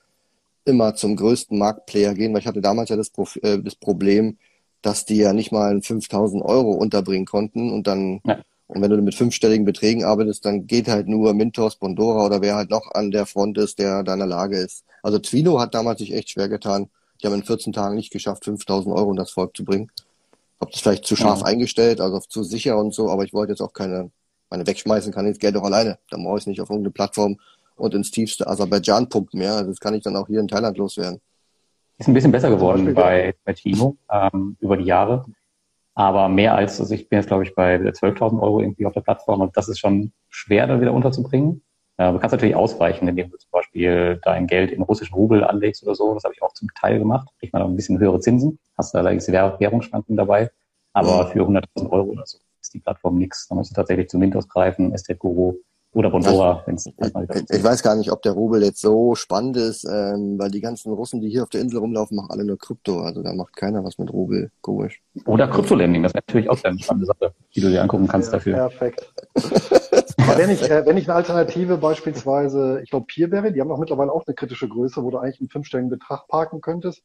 immer zum größten Marktplayer gehen, weil ich hatte damals ja das, Pro äh, das Problem, dass die ja nicht mal 5000 Euro unterbringen konnten und dann, ja. und wenn du mit fünfstelligen Beträgen arbeitest, dann geht halt nur Mintos, Bondora oder wer halt noch an der Front ist, der da in der Lage ist. Also Twilo hat damals sich echt schwer getan. Die haben in 14 Tagen nicht geschafft, 5000 Euro in das Volk zu bringen. Hab das vielleicht zu scharf ja. eingestellt, also zu sicher und so, aber ich wollte jetzt auch keine, meine wegschmeißen kann ich das Geld auch alleine. Dann brauche ich es nicht auf irgendeine Plattform und ins tiefste Aserbaidschan pumpen, ja. Also das kann ich dann auch hier in Thailand loswerden. Ist ein bisschen besser geworden bei, bei Timo ähm, über die Jahre. Aber mehr als, also ich bin jetzt, glaube ich, bei 12.000 Euro irgendwie auf der Plattform und das ist schon schwer, da wieder unterzubringen. Äh, du kannst natürlich ausweichen, indem du zum Beispiel dein Geld in russischen Rubel anlegst oder so. Das habe ich auch zum Teil gemacht. Kriegt man auch ein bisschen höhere Zinsen. Hast da allerdings Währungsschwankungen dabei. Aber für 100.000 Euro oder so ist die Plattform nichts. Da musst du tatsächlich zu Mintos greifen, Estate Guru oder Bondora, wenn es ich, ich weiß gar nicht, ob der Rubel jetzt so spannend ist, ähm, weil die ganzen Russen, die hier auf der Insel rumlaufen, machen alle nur Krypto. Also da macht keiner was mit Rubel. Komisch. Oder Kryptolending, das wäre natürlich auch eine spannende Sache, die du dir angucken kannst ja, dafür. Perfekt. *laughs* wenn ich, äh, wenn ich eine Alternative beispielsweise, ich glaube Peerberry, die haben auch mittlerweile auch eine kritische Größe, wo du eigentlich einen fünfstelligen Betrag parken könntest.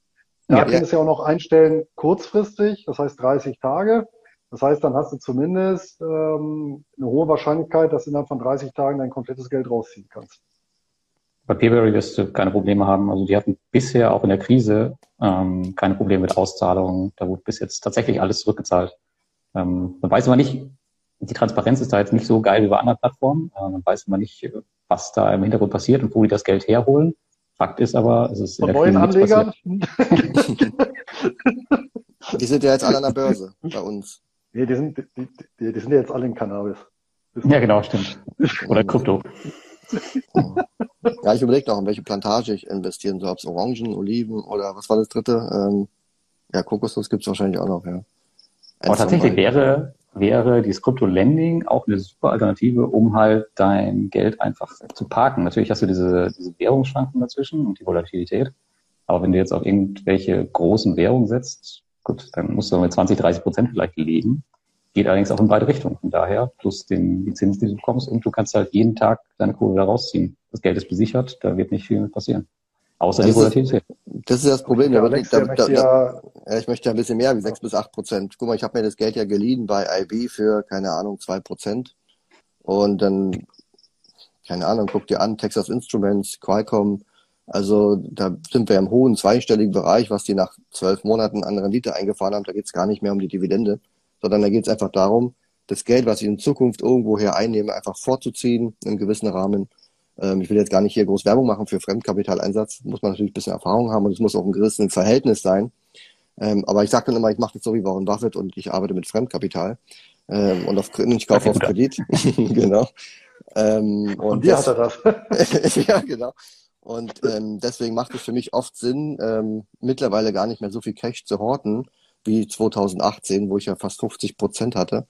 Da ja, könntest du ja auch noch einstellen kurzfristig, das heißt 30 Tage. Das heißt, dann hast du zumindest ähm, eine hohe Wahrscheinlichkeit, dass du innerhalb von 30 Tagen dein komplettes Geld rausziehen kannst. Bei Peerberry wirst du keine Probleme haben. Also die hatten bisher auch in der Krise ähm, keine Probleme mit Auszahlungen. Da wurde bis jetzt tatsächlich alles zurückgezahlt. Ähm, man weiß immer nicht, die Transparenz ist da jetzt nicht so geil wie bei anderen Plattformen. Äh, man weiß immer nicht, was da im Hintergrund passiert und wo die das Geld herholen. Fakt ist aber, es ist Von in der neuen Krise Anlegern? *laughs* *laughs* die sind ja jetzt alle an der Börse bei uns. Nee, die sind, die, die, die sind ja jetzt alle in Cannabis. Ja, genau, stimmt. Oder Krypto. ja, ich überlege auch, in welche Plantage ich investieren soll. Ob es Orangen, Oliven oder was war das dritte? Ähm, ja, Kokosnuss gibt's wahrscheinlich auch noch, ja. Aber tatsächlich wäre, wäre dieses Krypto-Lending auch eine super Alternative, um halt dein Geld einfach zu parken. Natürlich hast du diese, diese Währungsschwankungen dazwischen und die Volatilität. Aber wenn du jetzt auf irgendwelche großen Währungen setzt, Gut, dann musst du mit 20, 30 Prozent vielleicht leben. Geht allerdings auch in beide Richtungen. Von daher, plus den, die Zinsen, die du bekommst, und du kannst halt jeden Tag deine Kohle da rausziehen. Das Geld ist besichert, da wird nicht viel passieren. Außer das die Volatilität. Das ist das Problem. Ja, da, da, da, ja, ja, ich möchte ja ein bisschen mehr wie sechs bis acht Prozent. Guck mal, ich habe mir das Geld ja geliehen bei IB für, keine Ahnung, zwei Prozent. Und dann, keine Ahnung, guck dir an, Texas Instruments, Qualcomm. Also da sind wir im hohen zweistelligen Bereich, was die nach zwölf Monaten an Rendite eingefahren haben. Da geht es gar nicht mehr um die Dividende, sondern da geht es einfach darum, das Geld, was ich in Zukunft irgendwoher einnehme, einfach vorzuziehen in gewissen Rahmen ähm, ich will jetzt gar nicht hier groß Werbung machen für Fremdkapitaleinsatz. Muss man natürlich ein bisschen Erfahrung haben und es muss auch ein gewisses Verhältnis sein. Ähm, aber ich sage dann immer, ich mache das so wie Warren Buffett und ich arbeite mit Fremdkapital ähm, und auf, ich kaufe auf Kredit. *laughs* genau. Ähm, und, und dir hat er das. *laughs* ja, genau. Und ähm, deswegen macht es für mich oft Sinn, ähm, mittlerweile gar nicht mehr so viel Cash zu horten wie 2018, wo ich ja fast 50 Prozent hatte,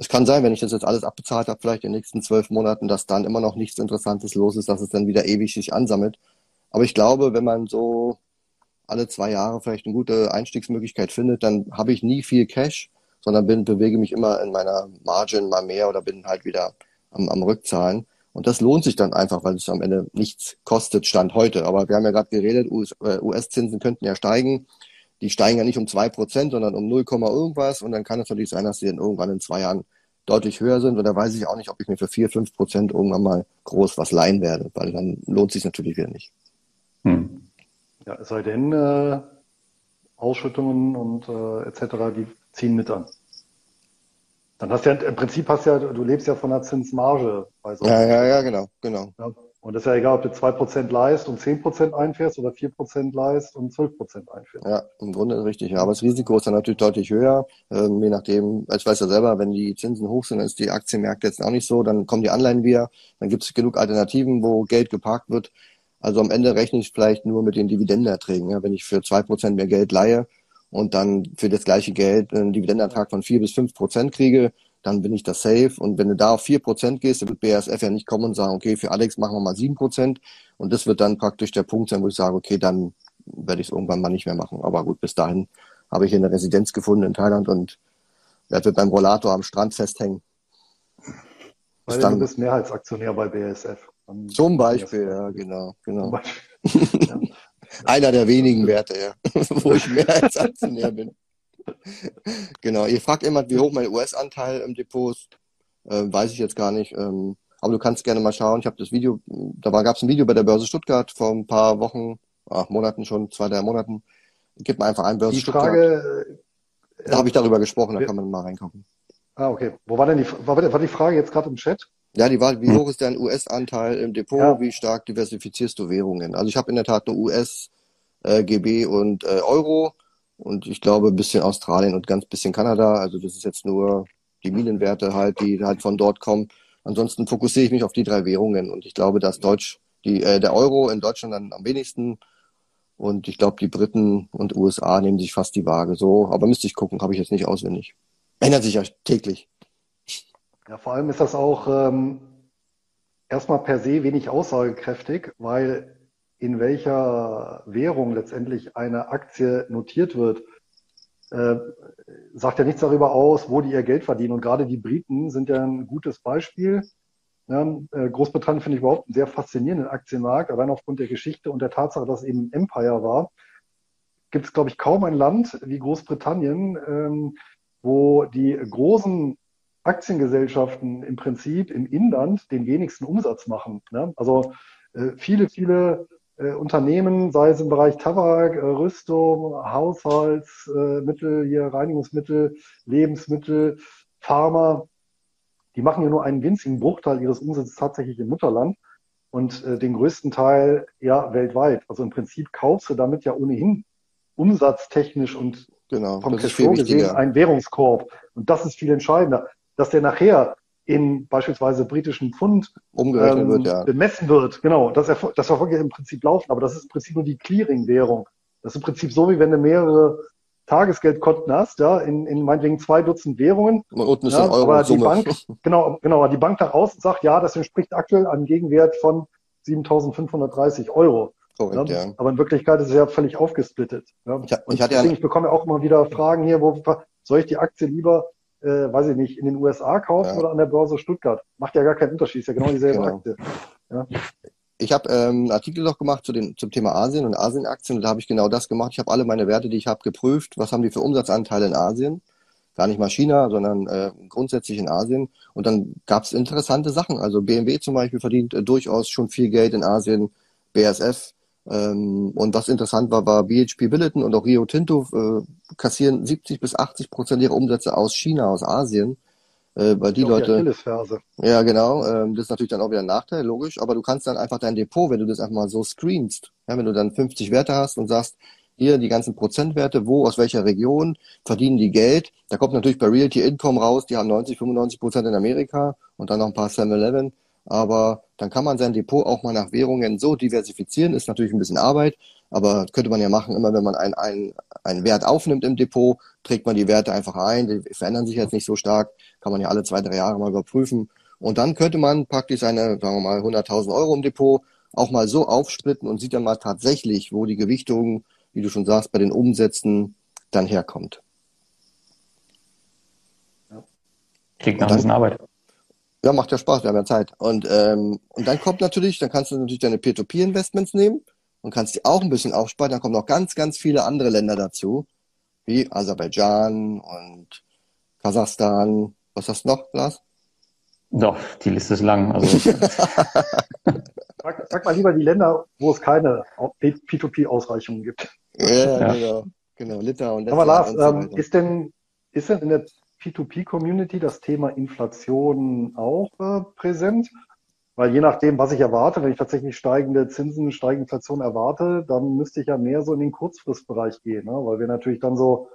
es kann sein, wenn ich das jetzt alles abbezahlt habe, vielleicht in den nächsten zwölf Monaten, dass dann immer noch nichts Interessantes los ist, dass es dann wieder ewig sich ansammelt. Aber ich glaube, wenn man so alle zwei Jahre vielleicht eine gute Einstiegsmöglichkeit findet, dann habe ich nie viel Cash, sondern bin, bewege mich immer in meiner Margin mal mehr oder bin halt wieder am, am Rückzahlen. Und das lohnt sich dann einfach, weil es am Ende nichts kostet, Stand heute. Aber wir haben ja gerade geredet, US-Zinsen äh, könnten ja steigen die steigen ja nicht um zwei Prozent, sondern um 0, irgendwas. Und dann kann es natürlich sein, dass sie dann irgendwann in zwei Jahren deutlich höher sind. Und da weiß ich auch nicht, ob ich mir für vier, fünf Prozent irgendwann mal groß was leihen werde, weil dann lohnt sich natürlich wieder nicht. Hm. Ja, es sei denn, äh, Ausschüttungen und äh, etc., die ziehen mit an. Dann hast du ja, im Prinzip hast du ja, du lebst ja von der Zinsmarge bei so Ja, ja, ja, genau, genau. Ja, und das ist ja egal, ob du 2% leist und 10% einfährst oder 4% leist und 12% einfährst. Ja, im Grunde ist richtig. Ja. Aber das Risiko ist dann natürlich deutlich höher. Ähm, je nachdem, ich weiß ja selber, wenn die Zinsen hoch sind, dann ist die Aktienmärkte jetzt auch nicht so. Dann kommen die Anleihen wieder. Dann gibt es genug Alternativen, wo Geld geparkt wird. Also am Ende rechne ich vielleicht nur mit den Dividendenerträgen. Ja. Wenn ich für 2% mehr Geld leihe und dann für das gleiche Geld einen Dividendenertrag von 4 bis 5% kriege, dann bin ich da safe. Und wenn du da auf vier Prozent gehst, dann wird BASF ja nicht kommen und sagen, okay, für Alex machen wir mal sieben Prozent. Und das wird dann praktisch der Punkt sein, wo ich sage, okay, dann werde ich es irgendwann mal nicht mehr machen. Aber gut, bis dahin habe ich hier eine Residenz gefunden in Thailand und werde beim Rollator am Strand festhängen. Weil dann, du bist Mehrheitsaktionär bei BASF. Zum Beispiel, ja, genau, genau. Beispiel. ja. *laughs* Einer der wenigen Werte, ja, *laughs* wo ich Mehrheitsaktionär bin genau, ihr fragt immer, wie hoch mein US-Anteil im Depot ist. Äh, weiß ich jetzt gar nicht. Ähm, aber du kannst gerne mal schauen. Ich habe das Video, da gab es ein Video bei der Börse Stuttgart vor ein paar Wochen, ach, Monaten schon, zwei, drei Monaten. Gib mal einfach ein Börse die Frage, Da habe ich darüber gesprochen, da kann man mal reingucken. Ah, okay. Wo war denn die, war, war die Frage jetzt gerade im Chat? Ja, die war, wie hm. hoch ist dein US-Anteil im Depot? Ja. Wie stark diversifizierst du Währungen? Also ich habe in der Tat nur US, äh, GB und äh, Euro und ich glaube ein bisschen Australien und ganz bisschen Kanada. Also das ist jetzt nur die Minenwerte halt, die halt von dort kommen. Ansonsten fokussiere ich mich auf die drei Währungen und ich glaube, dass Deutsch, die, äh, der Euro in Deutschland dann am wenigsten und ich glaube, die Briten und USA nehmen sich fast die Waage so. Aber müsste ich gucken, habe ich jetzt nicht auswendig. Ändert sich ja täglich. Ja, vor allem ist das auch ähm, erstmal per se wenig aussagekräftig, weil in welcher Währung letztendlich eine Aktie notiert wird, äh, sagt ja nichts darüber aus, wo die ihr Geld verdienen. Und gerade die Briten sind ja ein gutes Beispiel. Ja, äh, Großbritannien finde ich überhaupt einen sehr faszinierenden Aktienmarkt, allein aufgrund der Geschichte und der Tatsache, dass es eben ein Empire war. Gibt es, glaube ich, kaum ein Land wie Großbritannien, ähm, wo die großen Aktiengesellschaften im Prinzip im Inland den wenigsten Umsatz machen. Ne? Also äh, viele, viele äh, Unternehmen, sei es im Bereich Tabak, äh, Rüstung, Haushaltsmittel, hier Reinigungsmittel, Lebensmittel, Pharma, die machen ja nur einen winzigen Bruchteil ihres Umsatzes tatsächlich im Mutterland und äh, den größten Teil ja weltweit. Also im Prinzip kaufst du damit ja ohnehin umsatztechnisch und genau, vom Cashflow gesehen einen Währungskorb. Und das ist viel entscheidender. Dass der nachher in beispielsweise britischen Pfund umgerechnet ähm, wird, ja. bemessen wird. Genau, das, das verfolgt ja im Prinzip laufen, aber das ist im Prinzip nur die Clearing-Währung. Das ist im Prinzip so, wie wenn du mehrere Tagesgeldkonten hast, ja, in, in meinetwegen zwei Dutzend Währungen. Und unten ist ja, ein Euro aber die Bank, genau, genau, die Bank nach außen sagt, ja, das entspricht aktuell einem Gegenwert von 7.530 Euro. Korrekt, ja. Aber in Wirklichkeit ist es ja völlig aufgesplittet. Ja. Ich, ich, hatte ja, ich bekomme auch immer wieder Fragen hier, wo soll ich die Aktie lieber äh, weiß ich nicht, in den USA kaufen ja. oder an der Börse Stuttgart. Macht ja gar keinen Unterschied, ist ja genau dieselbe genau. Aktie. Ja. ich habe ähm, einen Artikel noch gemacht zu den, zum Thema Asien und Asienaktien und da habe ich genau das gemacht. Ich habe alle meine Werte, die ich habe, geprüft. Was haben die für Umsatzanteile in Asien? Gar nicht mal China, sondern äh, grundsätzlich in Asien. Und dann gab es interessante Sachen. Also BMW zum Beispiel verdient äh, durchaus schon viel Geld in Asien, BSF. Ähm, und was interessant war, war BHP Billiton und auch Rio Tinto äh, kassieren 70 bis 80 Prozent ihrer Umsätze aus China, aus Asien äh, weil die Leute. Die ja, genau. Ähm, das ist natürlich dann auch wieder ein Nachteil, logisch. Aber du kannst dann einfach dein Depot, wenn du das einfach mal so screenst, ja, wenn du dann 50 Werte hast und sagst, hier die ganzen Prozentwerte, wo, aus welcher Region verdienen die Geld. Da kommt natürlich bei Realty Income raus, die haben 90, 95 Prozent in Amerika und dann noch ein paar 7-Eleven. Aber dann kann man sein Depot auch mal nach Währungen so diversifizieren. Ist natürlich ein bisschen Arbeit, aber könnte man ja machen, immer wenn man einen, einen, einen Wert aufnimmt im Depot, trägt man die Werte einfach ein. Die verändern sich jetzt nicht so stark. Kann man ja alle zwei, drei Jahre mal überprüfen. Und dann könnte man praktisch seine, sagen wir mal, 100.000 Euro im Depot auch mal so aufsplitten und sieht dann mal tatsächlich, wo die Gewichtung, wie du schon sagst, bei den Umsätzen dann herkommt. Klingt nach ein bisschen Arbeit. Ja, macht ja Spaß, wir haben ja Zeit. Und, ähm, und dann kommt natürlich, dann kannst du natürlich deine Peer-to-Peer-Investments nehmen und kannst die auch ein bisschen aufsparen. Dann kommen noch ganz, ganz viele andere Länder dazu, wie Aserbaidschan und Kasachstan. Was hast du noch, Lars? Doch, die Liste ist lang. Also *laughs* sag, sag, mal lieber die Länder, wo es keine P2P-Ausreichungen gibt. Ja, ja, genau. Genau, Litauen. Aber Lars, ähm, ist denn, ist denn in der P2P-Community das Thema Inflation auch äh, präsent? Weil je nachdem, was ich erwarte, wenn ich tatsächlich steigende Zinsen, steigende Inflation erwarte, dann müsste ich ja mehr so in den Kurzfristbereich gehen, ne? weil wir natürlich dann so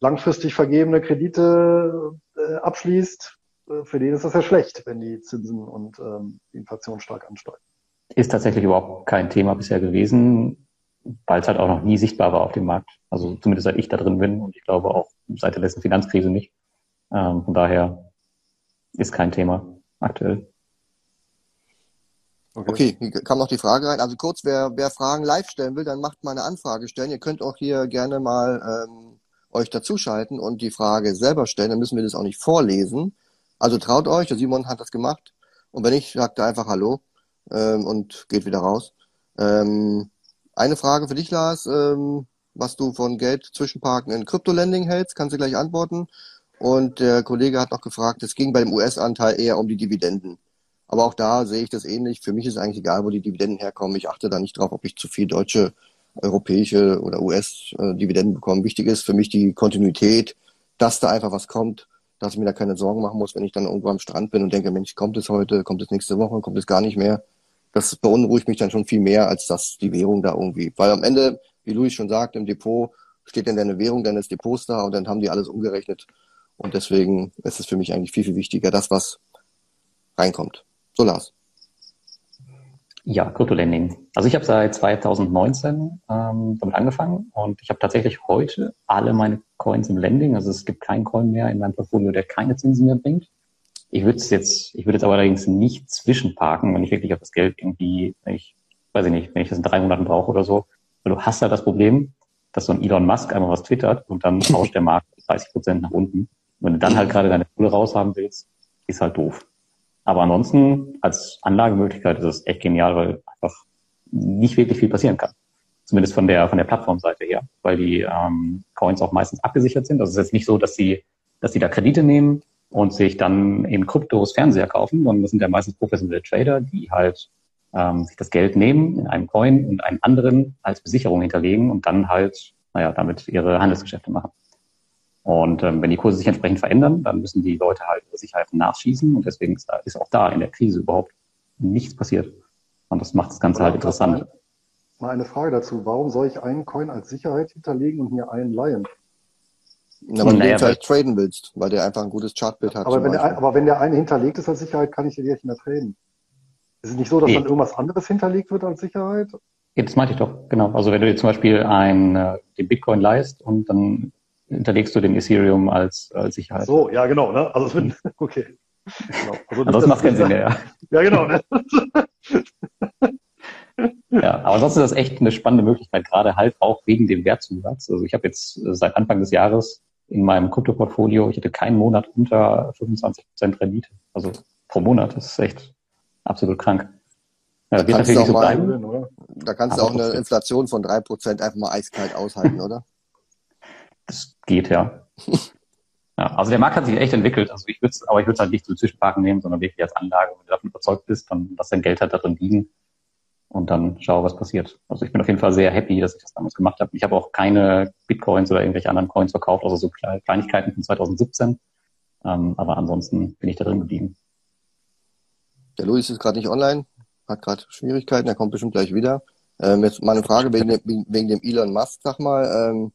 langfristig vergebene Kredite äh, abschließt. Äh, für den ist das ja schlecht, wenn die Zinsen und ähm, Inflation stark ansteigen. Ist tatsächlich überhaupt kein Thema bisher gewesen, weil es halt auch noch nie sichtbar war auf dem Markt. Also zumindest seit ich da drin bin und ich glaube auch seit der letzten Finanzkrise nicht. Ähm, von daher ist kein Thema aktuell. Okay. okay, hier kam noch die Frage rein. Also kurz, wer, wer Fragen live stellen will, dann macht mal eine Anfrage stellen. Ihr könnt auch hier gerne mal ähm, euch dazuschalten und die Frage selber stellen. Dann müssen wir das auch nicht vorlesen. Also traut euch, der Simon hat das gemacht. Und wenn nicht, sagt er einfach Hallo ähm, und geht wieder raus. Ähm, eine Frage für dich, Lars. Ähm, was du von Geld zwischenparken in Krypto-Lending hältst, kannst du gleich antworten. Und der Kollege hat noch gefragt, es ging bei dem US-Anteil eher um die Dividenden. Aber auch da sehe ich das ähnlich. Für mich ist eigentlich egal, wo die Dividenden herkommen. Ich achte da nicht drauf, ob ich zu viel deutsche, europäische oder US-Dividenden bekomme. Wichtig ist für mich die Kontinuität, dass da einfach was kommt, dass ich mir da keine Sorgen machen muss, wenn ich dann irgendwo am Strand bin und denke, Mensch, kommt es heute, kommt es nächste Woche, kommt es gar nicht mehr. Das beunruhigt mich dann schon viel mehr, als dass die Währung da irgendwie. Weil am Ende, wie Luis schon sagt, im Depot steht dann deine Währung deines Depots da und dann haben die alles umgerechnet. Und deswegen ist es für mich eigentlich viel, viel wichtiger, das, was reinkommt. So, Lars. Ja, Kryptolending. Also ich habe seit 2019 ähm, damit angefangen und ich habe tatsächlich heute alle meine Coins im Lending. Also es gibt keinen Coin mehr in meinem Portfolio, der keine Zinsen mehr bringt. Ich würde es jetzt, ich würde jetzt aber allerdings nicht zwischenparken, wenn ich wirklich auf das Geld irgendwie, wenn ich, weiß ich nicht, wenn ich das in drei Monaten brauche oder so. Weil du hast ja halt das Problem, dass so ein Elon Musk einmal was twittert und dann *laughs* tauscht der Markt 30 Prozent nach unten. wenn du dann halt gerade deine Kohle raushaben willst, ist halt doof. Aber ansonsten als Anlagemöglichkeit ist es echt genial, weil einfach nicht wirklich viel passieren kann. Zumindest von der von der Plattformseite her, weil die ähm, Coins auch meistens abgesichert sind. Also es ist jetzt nicht so, dass sie dass sie da Kredite nehmen und sich dann in Kryptos Fernseher kaufen, sondern das sind ja meistens professionelle Trader, die halt ähm, sich das Geld nehmen in einem Coin und einen anderen als Besicherung hinterlegen und dann halt, naja, damit ihre Handelsgeschäfte machen. Und ähm, wenn die Kurse sich entsprechend verändern, dann müssen die Leute halt ihre Sicherheiten nachschießen. Und deswegen ist, ist auch da in der Krise überhaupt nichts passiert. Und das macht das Ganze halt interessant. Mal eine Frage dazu. Warum soll ich einen Coin als Sicherheit hinterlegen und mir einen leihen? Na, weil naja, du den vielleicht traden willst, weil der einfach ein gutes Chartbild hat. Aber wenn, der, aber wenn der eine hinterlegt ist als Sicherheit, kann ich den nicht mehr traden. Ist es nicht so, dass nee. dann irgendwas anderes hinterlegt wird als Sicherheit? Das meinte ich doch, genau. Also wenn du dir zum Beispiel ein, äh, den Bitcoin leist und dann hinterlegst du den Ethereum als, als Sicherheit. So, ja, genau. Ne? Also, wenn, *laughs* okay. Genau. Also das, das macht keinen Sinn, ja. Ja, genau. Ne? *laughs* ja, aber ansonsten ist das echt eine spannende Möglichkeit, gerade halt auch wegen dem Wertzusatz. Also ich habe jetzt seit Anfang des Jahres in meinem Krypto-Portfolio, ich hatte keinen Monat unter 25 Prozent Rendite. Also pro Monat. Das ist echt absolut krank. Ja, da kannst du auch so mal, bleiben, da kannst du auch eine Inflation von drei Prozent einfach mal eiskalt aushalten, oder? *laughs* Das geht, ja. ja. Also der Markt hat sich echt entwickelt. Also ich würde aber ich würde es halt nicht zu Zwischenparken nehmen, sondern wirklich als Anlage. Wenn du davon überzeugt bist, dann lass dein Geld halt da drin liegen und dann schau, was passiert. Also ich bin auf jeden Fall sehr happy, dass ich das damals gemacht habe. Ich habe auch keine Bitcoins oder irgendwelche anderen Coins verkauft, also so Kleinigkeiten von 2017. Ähm, aber ansonsten bin ich da drin geblieben. Der Luis ist gerade nicht online, hat gerade Schwierigkeiten, er kommt bestimmt gleich wieder. Ähm, jetzt mal eine Frage wegen dem, wegen dem Elon Musk, sag mal. Ähm,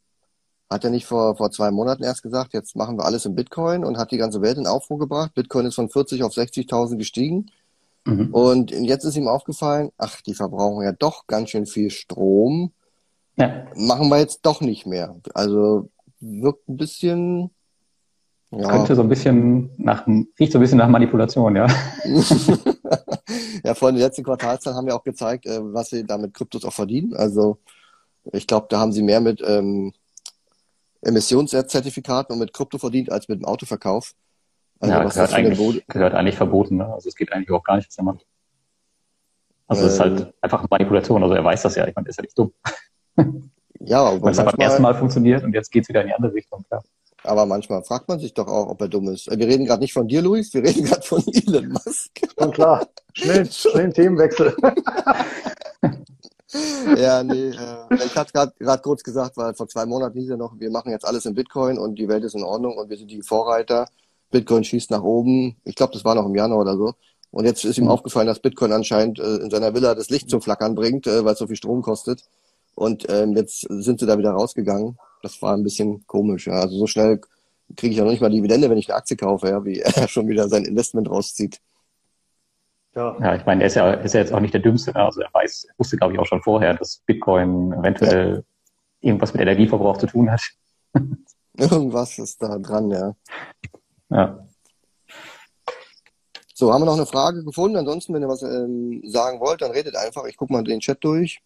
hat er nicht vor, vor zwei Monaten erst gesagt, jetzt machen wir alles in Bitcoin und hat die ganze Welt in Aufruhr gebracht. Bitcoin ist von 40 auf 60.000 gestiegen. Mhm. Und jetzt ist ihm aufgefallen, ach, die verbrauchen ja doch ganz schön viel Strom. Ja. Machen wir jetzt doch nicht mehr. Also wirkt ein bisschen. Ja. Könnte so ein bisschen nach, riecht so ein bisschen nach Manipulation, ja. *laughs* ja, vor den letzten Quartalszahlen haben wir auch gezeigt, äh, was sie da mit Kryptos auch verdienen. Also ich glaube, da haben sie mehr mit ähm, Emissionszertifikaten und mit Krypto verdient als mit dem Autoverkauf. Also ja, gehört eigentlich, gehört eigentlich verboten. Ne? Also es geht eigentlich auch gar nicht, was er macht. Also es ist halt äh. einfach Manipulation. Also er weiß das ja. Ich meine, er ist ja nicht dumm. *laughs* Ja, aber Weil es beim ersten Mal funktioniert und jetzt geht es wieder in die andere Richtung. Klar. Aber manchmal fragt man sich doch auch, ob er dumm ist. Wir reden gerade nicht von dir, Luis, wir reden gerade von Elon Musk. *laughs* Schon klar. Schnell, *laughs* schnell Themenwechsel. ja, nee, äh, ich hatte gerade kurz gesagt, weil vor zwei Monaten hieß er noch, wir machen jetzt alles in Bitcoin und die Welt ist in Ordnung und wir sind die Vorreiter. Bitcoin schießt nach oben. Ich glaube, das war noch im Januar oder so. Und jetzt ist ihm mhm. aufgefallen, dass Bitcoin anscheinend äh, in seiner Villa das Licht zum Flackern bringt, äh, weil es so viel Strom kostet. Und ähm, jetzt sind sie da wieder rausgegangen. Das war ein bisschen komisch. Ja. Also so schnell kriege ich ja noch nicht mal Dividende, wenn ich eine Aktie kaufe, ja, wie *laughs* er schon wieder sein Investment rauszieht. Ja, ja ich meine, er ist ja, ist ja jetzt auch nicht der Dümmste. Also er weiß, wusste, glaube ich, auch schon vorher, dass Bitcoin eventuell ja. irgendwas mit Energieverbrauch zu tun hat. *laughs* Irgendwas ist da dran, ja. Ja. So, haben wir noch eine Frage gefunden? Ansonsten, wenn ihr was ähm, sagen wollt, dann redet einfach. Ich gucke mal den Chat durch.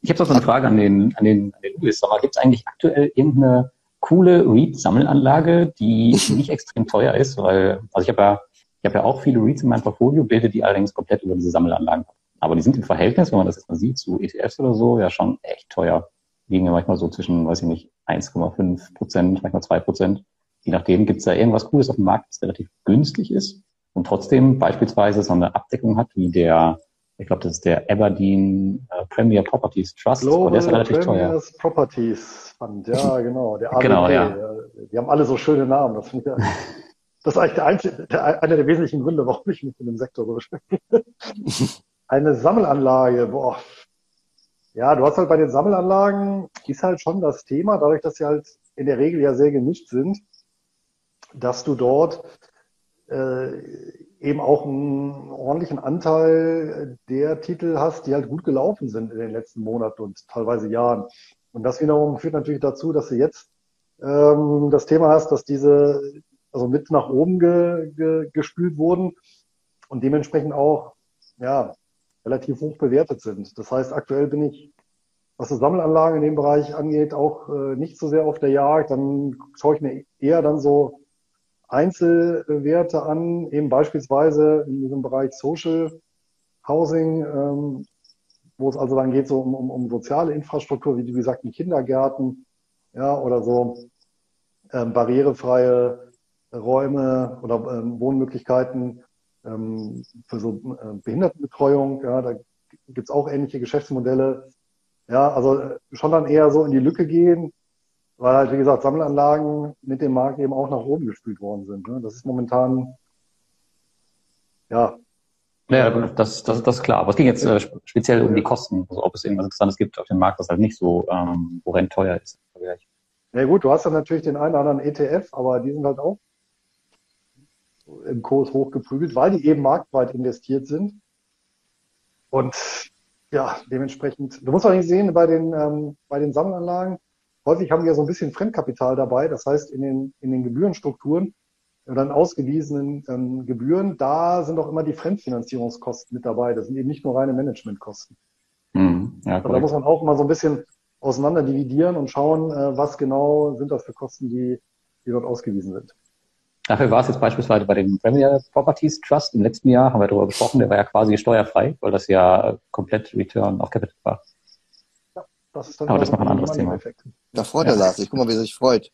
Ich habe noch eine Frage an den, an den, an den Louis. Gibt es eigentlich aktuell irgendeine coole Read-Sammelanlage, die nicht extrem teuer ist? Weil, also ich habe ja, ich habe ja auch viele Reads in meinem Portfolio, bilde die allerdings komplett über diese Sammelanlagen. Aber die sind im Verhältnis, wenn man das jetzt mal sieht, zu ETFs oder so, ja schon echt teuer. Liegen ja manchmal so zwischen, weiß ich nicht, 1,5 Prozent, manchmal 2 Prozent. Je nachdem, gibt es da irgendwas Cooles auf dem Markt, das relativ günstig ist und trotzdem beispielsweise so eine Abdeckung hat, wie der, ich glaube, das ist der Aberdeen äh, Premier Properties Trust, Global der ist relativ Premiers teuer. Properties Fund, ja, *laughs* genau. Der ABP, genau, ja. Die haben alle so schöne Namen. Das, ich, *laughs* das ist eigentlich der einzige, der, einer der wesentlichen Gründe, warum ich mich in dem Sektor so beschäftige. *laughs* Eine Sammelanlage, boah. Ja, du hast halt bei den Sammelanlagen, ist halt schon das Thema, dadurch, dass sie halt in der Regel ja sehr gemischt sind, dass du dort äh, eben auch einen ordentlichen Anteil der Titel hast, die halt gut gelaufen sind in den letzten Monaten und teilweise Jahren. Und das wiederum führt natürlich dazu, dass du jetzt ähm, das Thema hast, dass diese also mit nach oben ge, ge, gespült wurden und dementsprechend auch ja relativ hoch bewertet sind. Das heißt, aktuell bin ich, was die Sammelanlagen in dem Bereich angeht, auch äh, nicht so sehr auf der Jagd. Dann schaue ich mir eher dann so Einzelwerte an, eben beispielsweise in diesem Bereich Social Housing, ähm, wo es also dann geht so um, um, um soziale Infrastruktur, wie, wie gesagt, in Kindergärten, ja, oder so ähm, barrierefreie Räume oder ähm, Wohnmöglichkeiten ähm, für so äh, Behindertenbetreuung, ja, da gibt's auch ähnliche Geschäftsmodelle. Ja, also äh, schon dann eher so in die Lücke gehen, weil halt, wie gesagt, Sammelanlagen mit dem Markt eben auch nach oben gespült worden sind. Ne? Das ist momentan, ja. Ja, das, das, das ist klar. Aber es ging jetzt äh, speziell um die Kosten, also ob es irgendwas Interessantes gibt auf dem Markt, was halt nicht so ähm, horrend teuer ist. Ja gut, du hast dann natürlich den einen oder anderen ETF, aber die sind halt auch im Kurs hochgeprügelt, weil die eben marktweit investiert sind. Und ja, dementsprechend, du musst auch nicht sehen, bei den, ähm, bei den Sammelanlagen, häufig haben wir so ein bisschen Fremdkapital dabei. Das heißt, in den, in den Gebührenstrukturen oder in ausgewiesenen ähm, Gebühren, da sind auch immer die Fremdfinanzierungskosten mit dabei. Das sind eben nicht nur reine Managementkosten. Mhm, ja, da muss man auch immer so ein bisschen auseinander dividieren und schauen, äh, was genau sind das für Kosten, die, die dort ausgewiesen sind. Dafür war es jetzt beispielsweise bei dem Premier Properties Trust im letzten Jahr, haben wir darüber gesprochen, der war ja quasi steuerfrei, weil das ja komplett Return auf Capital war. Ja, das ist dann Aber das ist noch ein anderes Thema. Da freut er ja. Lars. Ich guck mal, wie er sich freut.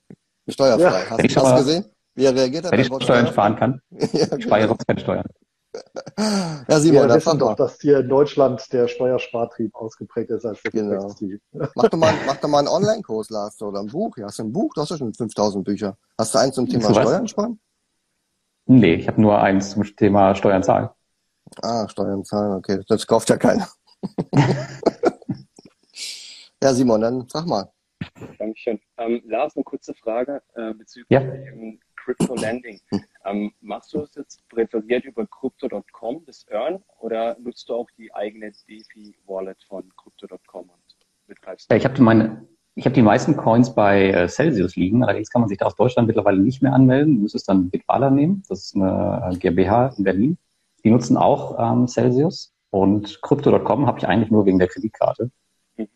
Steuerfrei. Ja. Hast du das gesehen? Wie er reagiert hat? Wenn ich Steuern sparen kann, *laughs* ja, genau. spare sonst keine Steuern. *laughs* Ja, Simon, wir wissen doch, dass hier in Deutschland der Steuerspartrieb ausgeprägt ist als der genau. *laughs* Mach doch mal, mach doch mal einen Online-Kurs, Lars, oder ein Buch. Ja, hast du ein Buch? Du hast ja schon 5000 Bücher. Hast du eins zum Thema Steuern sparen? Nee, ich habe nur eins zum Thema Steuern zahlen. Ah, Steuern zahlen, okay. Das kauft ja keiner. ja, Simon, dann sag mal. Dankeschön. Ähm, Lars, eine kurze Frage äh, bezüglich ja. Crypto Landing. Ähm, machst du es jetzt präferiert über Crypto.com, das Earn, oder nutzt du auch die eigene DeFi-Wallet von Crypto.com und betreibst Ich habe meine, ich habe die meisten Coins bei äh, Celsius liegen, allerdings kann man sich da aus Deutschland mittlerweile nicht mehr anmelden. Du müsstest dann Bitwala nehmen, das ist eine äh, GmbH in Berlin. Die nutzen auch ähm, Celsius und Crypto.com habe ich eigentlich nur wegen der Kreditkarte.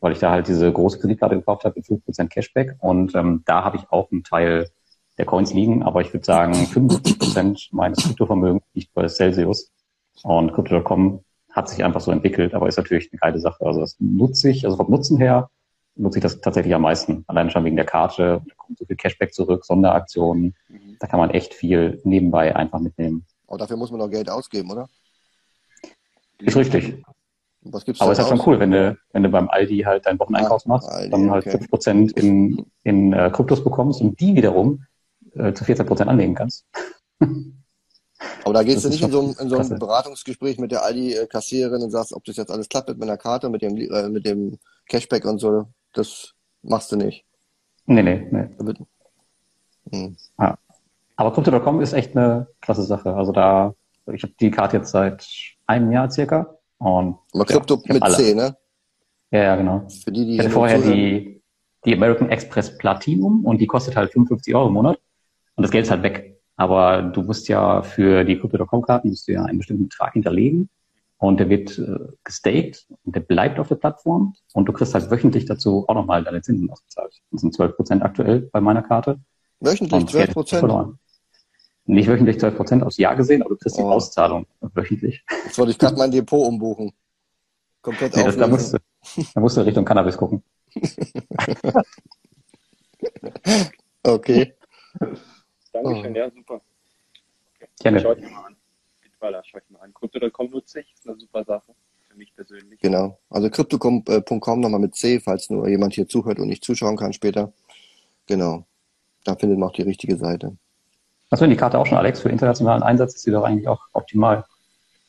Weil ich da halt diese große Kreditkarte gekauft habe mit 5% Cashback und ähm, da habe ich auch einen Teil der Coins liegen, aber ich würde sagen, 75 Prozent meines Kryptovermögens liegt bei Celsius. Und Crypto.com hat sich einfach so entwickelt, aber ist natürlich eine geile Sache. Also das nutze ich, also vom Nutzen her nutze ich das tatsächlich am meisten. Allein schon wegen der Karte, da kommt so viel Cashback zurück, Sonderaktionen. Mhm. Da kann man echt viel nebenbei einfach mitnehmen. Aber dafür muss man noch Geld ausgeben, oder? Ist richtig. Was gibt's Aber es ist halt schon cool, wenn du, wenn du beim Aldi halt deinen Wocheneinkauf ah, machst, Aldi, dann halt okay. 5% in, in äh, Kryptos bekommst und die wiederum äh, zu 14 Prozent anlegen kannst. *laughs* Aber da gehst du nicht in so, ein, in so ein Beratungsgespräch mit der Aldi-Kassiererin und sagst, ob das jetzt alles klappt mit meiner Karte, mit dem, äh, mit dem Cashback und so. Das machst du nicht. Nee, nee, nee. Hm. Ja. Aber Crypto.com ist echt eine klasse Sache. Also da, ich habe die Karte jetzt seit einem Jahr circa. Und, Aber Krypto ja, mit alle. C, ne? Ja, ja, genau. Für die, die ich hatte vorher die, die American Express Platinum und die kostet halt 55 Euro im Monat. Und das Geld ist halt weg. Aber du musst ja für die Crypto.com-Karten musst du ja einen bestimmten Betrag hinterlegen und der wird äh, gestaked und der bleibt auf der Plattform und du kriegst halt wöchentlich dazu auch nochmal deine Zinsen ausgezahlt. Das sind 12 Prozent aktuell bei meiner Karte. Wöchentlich 12 Prozent? Nicht wöchentlich 12 Prozent aufs Jahr gesehen, aber du kriegst oh. die Auszahlung wöchentlich. Jetzt wollte ich gerade mein Depot umbuchen. Komplett nee, das, da, musst du, da musst du Richtung Cannabis gucken. *laughs* okay. Dankeschön, oh. ja, super. Gerne. Schaut mir mal an. Bitwala, schaut mir mal an. Crypto.com nutze ich, ist eine super Sache. Für mich persönlich. Genau. Also Crypto.com äh, nochmal mit C, falls nur jemand hier zuhört und nicht zuschauen kann später. Genau. Da findet man auch die richtige Seite. Du denn die Karte auch schon, Alex, für internationalen Einsatz? Ist die doch eigentlich auch optimal.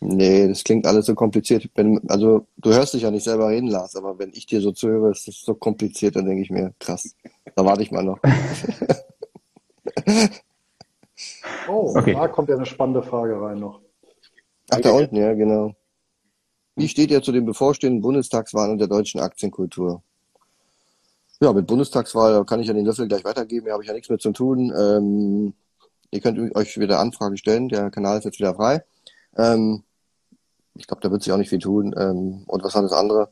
Nee, das klingt alles so kompliziert. Wenn, also du hörst dich ja nicht selber reden, Lars, aber wenn ich dir so zuhöre, ist das so kompliziert, dann denke ich mir, krass, da warte ich mal noch. *laughs* Oh, okay. da kommt ja eine spannende Frage rein noch. Ach, da unten, ja, genau. Wie steht ihr zu den bevorstehenden Bundestagswahlen und der deutschen Aktienkultur? Ja, mit Bundestagswahl kann ich ja den Löffel gleich weitergeben, da habe ich ja nichts mehr zu tun. Ähm, ihr könnt euch wieder Anfragen stellen, der Kanal ist jetzt wieder frei. Ähm, ich glaube, da wird sich auch nicht viel tun. Ähm, und was war das andere?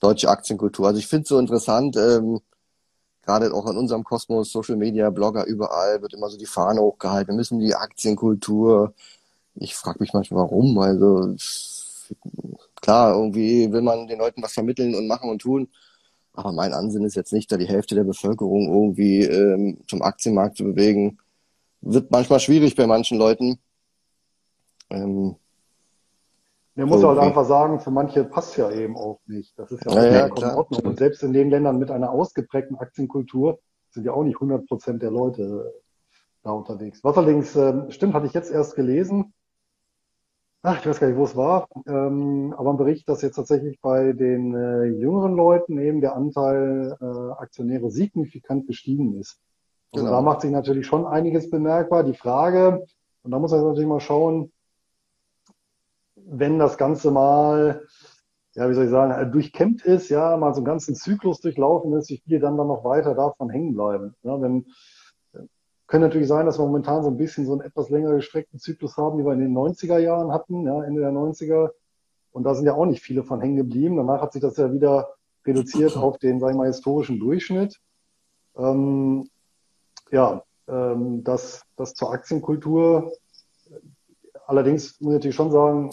Deutsche Aktienkultur. Also ich finde es so interessant, ähm, gerade auch in unserem Kosmos, Social Media, Blogger, überall wird immer so die Fahne hochgehalten. Wir müssen die Aktienkultur. Ich frage mich manchmal, warum. Also klar, irgendwie will man den Leuten was vermitteln und machen und tun. Aber mein Ansinn ist jetzt nicht, da die Hälfte der Bevölkerung irgendwie ähm, zum Aktienmarkt zu bewegen. Wird manchmal schwierig bei manchen Leuten. Ähm, man muss halt einfach sagen, für manche passt ja eben auch nicht. Das ist ja auch ja, ja, in Ordnung. Und selbst in den Ländern mit einer ausgeprägten Aktienkultur sind ja auch nicht 100 Prozent der Leute da unterwegs. Was allerdings äh, stimmt, hatte ich jetzt erst gelesen. Ach, ich weiß gar nicht, wo es war. Ähm, aber ein Bericht, dass jetzt tatsächlich bei den äh, jüngeren Leuten eben der Anteil äh, Aktionäre signifikant gestiegen ist. Also genau. da macht sich natürlich schon einiges bemerkbar. Die Frage, und da muss man natürlich mal schauen, wenn das Ganze mal, ja, wie soll ich sagen, durchkämmt ist, ja, mal so einen ganzen Zyklus durchlaufen ist, wie viele dann dann noch weiter davon hängen bleiben. Ja, wenn, können natürlich sein, dass wir momentan so ein bisschen so einen etwas länger gestreckten Zyklus haben, wie wir in den 90er Jahren hatten, ja, Ende der 90er. Und da sind ja auch nicht viele von hängen geblieben. Danach hat sich das ja wieder reduziert auf den, sag ich mal, historischen Durchschnitt. Ähm, ja, ähm, das, das zur Aktienkultur. Allerdings muss ich natürlich schon sagen,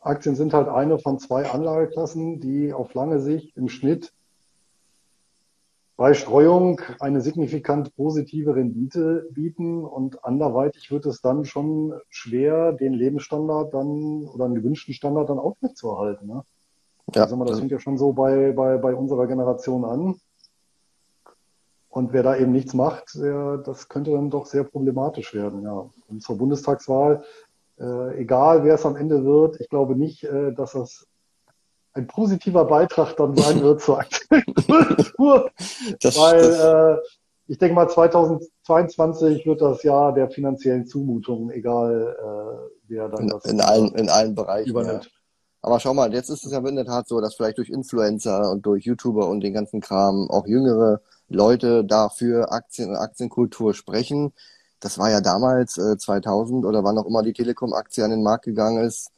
Aktien sind halt eine von zwei Anlageklassen, die auf lange Sicht im Schnitt bei Streuung eine signifikant positive Rendite bieten und anderweitig wird es dann schon schwer, den Lebensstandard dann oder einen gewünschten Standard dann aufrechtzuerhalten. Ne? Ja. Also, das fängt ja schon so bei, bei, bei unserer Generation an. Und wer da eben nichts macht, der, das könnte dann doch sehr problematisch werden. Ja. Und zur Bundestagswahl, äh, egal wer es am Ende wird, ich glaube nicht, äh, dass das ein positiver Beitrag dann sein *laughs* wird zur Aktienkultur. weil äh, ich denke mal, 2022 wird das Jahr der finanziellen Zumutungen, egal äh, wer dann in, das in allen, in allen Bereichen übernimmt. Ja. Aber schau mal, jetzt ist es ja in der Tat so, dass vielleicht durch Influencer und durch YouTuber und den ganzen Kram auch jüngere Leute dafür Aktien und Aktienkultur sprechen. Das war ja damals äh, 2000 oder wann auch immer die Telekom-Aktie an den Markt gegangen ist.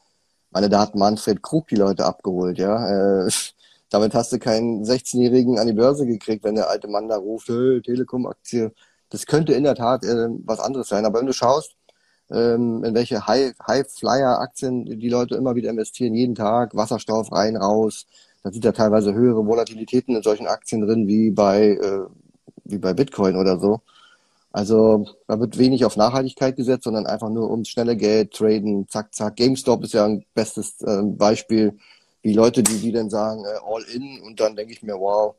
Meine, da hat Manfred Krug die Leute abgeholt, ja. Äh, *laughs* damit hast du keinen 16-Jährigen an die Börse gekriegt, wenn der alte Mann da ruft, hey, Telekom-Aktie. Das könnte in der Tat äh, was anderes sein. Aber wenn du schaust, ähm, in welche High-Flyer-Aktien die Leute immer wieder investieren, jeden Tag, Wasserstoff rein, raus. Da sind ja teilweise höhere Volatilitäten in solchen Aktien drin, wie bei, äh, wie bei Bitcoin oder so. Also da wird wenig auf Nachhaltigkeit gesetzt, sondern einfach nur ums schnelle Geld, traden, zack, zack. GameStop ist ja ein bestes äh, Beispiel, wie Leute, die, die dann sagen, äh, all in und dann denke ich mir, wow,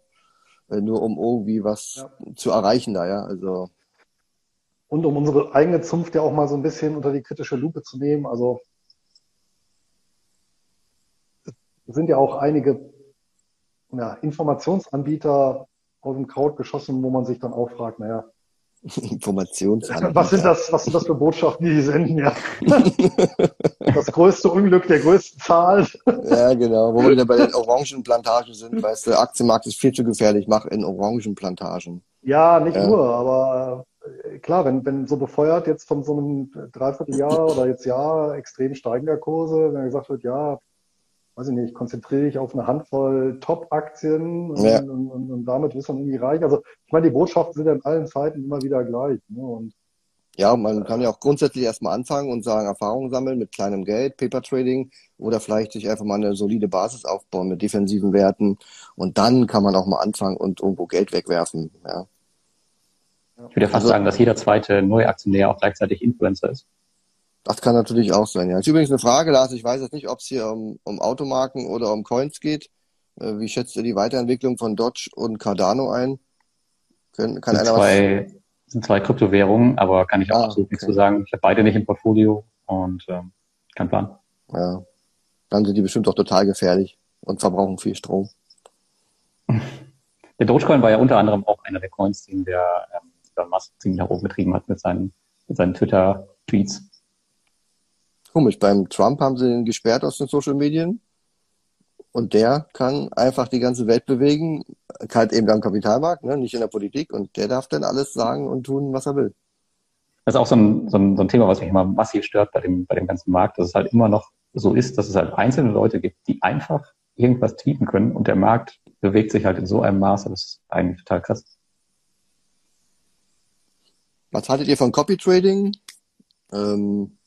äh, nur um irgendwie was ja. zu erreichen da, ja. Also und um unsere eigene Zunft ja auch mal so ein bisschen unter die kritische Lupe zu nehmen. Also es sind ja auch einige ja, Informationsanbieter aus dem Kraut geschossen, wo man sich dann auch fragt, naja, Informationsanbieter. Was sind das, was sind das für Botschaften, die die senden, ja? *laughs* das größte Unglück der größten Zahl. ja, genau. Wo wir wieder bei den Orangenplantagen sind, weißt du, Aktienmarkt ist viel zu gefährlich, mach in Orangenplantagen. Ja, nicht ja. nur, aber äh, klar, wenn, wenn so befeuert jetzt von so einem Dreivierteljahr oder jetzt Jahr extrem steigender Kurse, wenn gesagt wird, ja, weiß ich nicht, konzentriere dich auf eine Handvoll Top-Aktien und, ja. und, und, und, damit wirst du dann irgendwie reich. Also ich meine, die Botschaften sind ja in allen Zeiten immer wieder gleich. Ne? Und, ja, man kann ja auch grundsätzlich erstmal anfangen und sagen, Erfahrungen sammeln mit kleinem Geld, Paper Trading oder vielleicht sich einfach mal eine solide Basis aufbauen mit defensiven Werten und dann kann man auch mal anfangen und irgendwo Geld wegwerfen. Ja. Ich würde ja fast also, sagen, dass jeder zweite Neuaktionär auch gleichzeitig Influencer ist. Das kann natürlich auch sein, ja. Ist übrigens eine Frage, Lars, ich weiß jetzt nicht, ob es hier um, um Automarken oder um Coins geht. Äh, wie schätzt ihr die Weiterentwicklung von Dodge und Cardano ein? Kann, kann einer zwei, was... sind zwei Kryptowährungen, aber kann ich auch ah, absolut okay. nichts zu sagen. Ich habe beide nicht im Portfolio und ähm, kein Plan. Ja, dann sind die bestimmt auch total gefährlich und verbrauchen viel Strom. *laughs* Der Dogecoin war ja unter anderem auch einer der Coins, den der ähm, Elon Musk ziemlich nach oben getrieben hat mit seinen, mit seinen Twitter-Tweets. Komisch, beim Trump haben sie ihn gesperrt aus den Social Medien. Und der kann einfach die ganze Welt bewegen, halt eben am Kapitalmarkt, ne, nicht in der Politik. Und der darf dann alles sagen und tun, was er will. Das ist auch so ein, so ein, so ein Thema, was mich immer massiv stört bei dem, bei dem ganzen Markt, dass es halt immer noch so ist, dass es halt einzelne Leute gibt, die einfach irgendwas tweeten können und der Markt bewegt sich halt in so einem Maße, das ist eigentlich total krass. Was haltet ihr von Copy Trading? Ähm,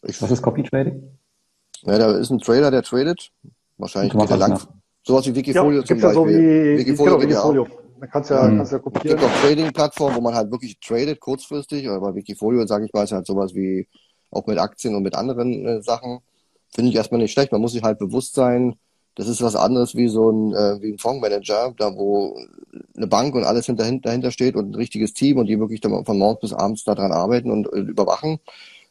Was ist Copy Trading? Ja, da ist ein Trader, der tradet. Wahrscheinlich geht er lang. Sowas wie Wikifolio ja, zum Beispiel. Ja so wie, Wikifolio, genau, Wikifolio. Da kannst ja, mhm. kannst ja kopieren. Es gibt auch Trading-Plattformen, wo man halt wirklich tradet, kurzfristig. Aber bei Wikifolio, sage ich mal, ist halt sowas wie auch mit Aktien und mit anderen äh, Sachen. Finde ich erstmal nicht schlecht. Man muss sich halt bewusst sein, das ist was anderes wie so ein, äh, wie ein Fondsmanager, da wo eine Bank und alles hinter, dahinter steht und ein richtiges Team und die wirklich von morgens bis abends daran arbeiten und äh, überwachen.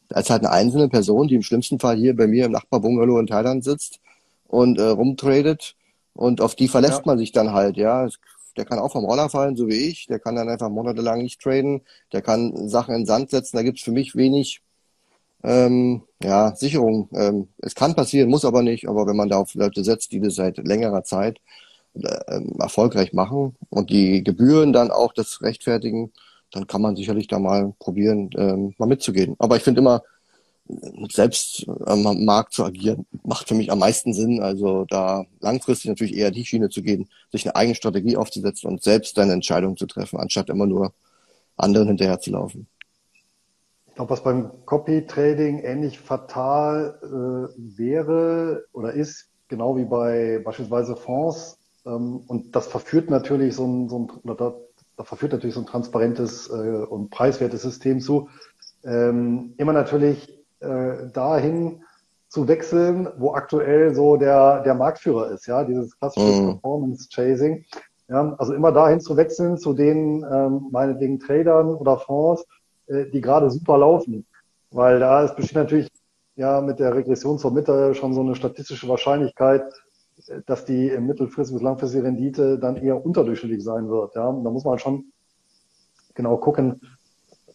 Als halt eine einzelne Person, die im schlimmsten Fall hier bei mir im Nachbarbungalow in Thailand sitzt und äh, rumtradet und auf die verlässt ja. man sich dann halt, ja. Der kann auch vom Roller fallen, so wie ich. Der kann dann einfach monatelang nicht traden. Der kann Sachen in den Sand setzen. Da gibt's für mich wenig ähm, ja, Sicherung. Ähm, es kann passieren, muss aber nicht. Aber wenn man da auf Leute setzt, die das seit längerer Zeit äh, erfolgreich machen und die Gebühren dann auch das rechtfertigen, dann kann man sicherlich da mal probieren, ähm, mal mitzugehen. Aber ich finde immer, selbst am Markt zu agieren, macht für mich am meisten Sinn. Also da langfristig natürlich eher die Schiene zu gehen, sich eine eigene Strategie aufzusetzen und selbst deine Entscheidung zu treffen, anstatt immer nur anderen hinterher zu laufen. Ich glaube, was beim Copy-Trading ähnlich fatal äh, wäre oder ist, genau wie bei beispielsweise Fonds, ähm, und das verführt natürlich so ein, so ein da, da verführt natürlich so ein transparentes äh, und preiswertes System zu, ähm, immer natürlich äh, dahin zu wechseln, wo aktuell so der, der Marktführer ist, ja, dieses klassische mm. Performance Chasing. Ja, also immer dahin zu wechseln zu den ähm, meinetwegen Tradern oder Fonds, die gerade super laufen. Weil da ist besteht natürlich ja mit der Regression zur Mitte schon so eine statistische Wahrscheinlichkeit, äh, dass die mittelfristige bis langfristige Rendite dann eher unterdurchschnittlich sein wird. Ja, da muss man schon genau gucken,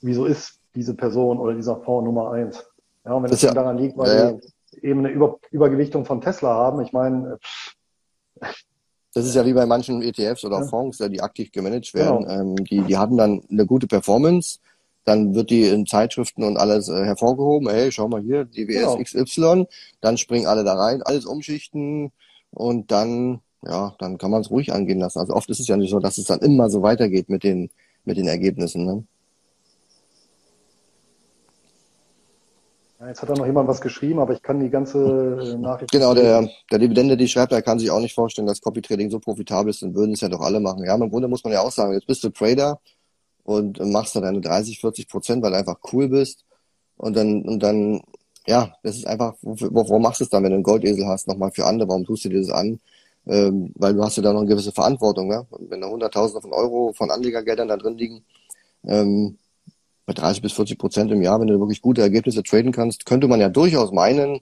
wieso ist diese Person oder dieser Fonds Nummer eins. Ja, und wenn das, das ja, daran liegt, weil ja, ja. eben eine Über Übergewichtung von Tesla haben, ich meine, äh, das ist ja wie bei manchen ETFs oder Fonds, die aktiv gemanagt werden. Genau. Ähm, die, die haben dann eine gute Performance, dann wird die in Zeitschriften und alles äh, hervorgehoben. Hey, schau mal hier, DWS genau. XY. Dann springen alle da rein, alles umschichten und dann, ja, dann kann man es ruhig angehen lassen. Also oft ist es ja nicht so, dass es dann immer so weitergeht mit den, mit den Ergebnissen. Ne? Ja, jetzt hat da noch jemand was geschrieben, aber ich kann die ganze äh, Nachricht. Genau, der, der Dividende, die schreibt, er kann sich auch nicht vorstellen, dass Copy Trading so profitabel ist, dann würden es ja doch alle machen. Ja, im Grunde muss man ja auch sagen, jetzt bist du Trader, und machst da deine 30, 40 Prozent, weil du einfach cool bist. Und dann, und dann, ja, das ist einfach, warum machst du es dann, wenn du einen Goldesel hast, nochmal für andere? Warum tust du dir das an? Ähm, weil du hast ja da noch eine gewisse Verantwortung, ja? Wenn da Hunderttausende von Euro von Anlegergeldern da drin liegen, ähm, bei 30 bis 40 Prozent im Jahr, wenn du wirklich gute Ergebnisse traden kannst, könnte man ja durchaus meinen,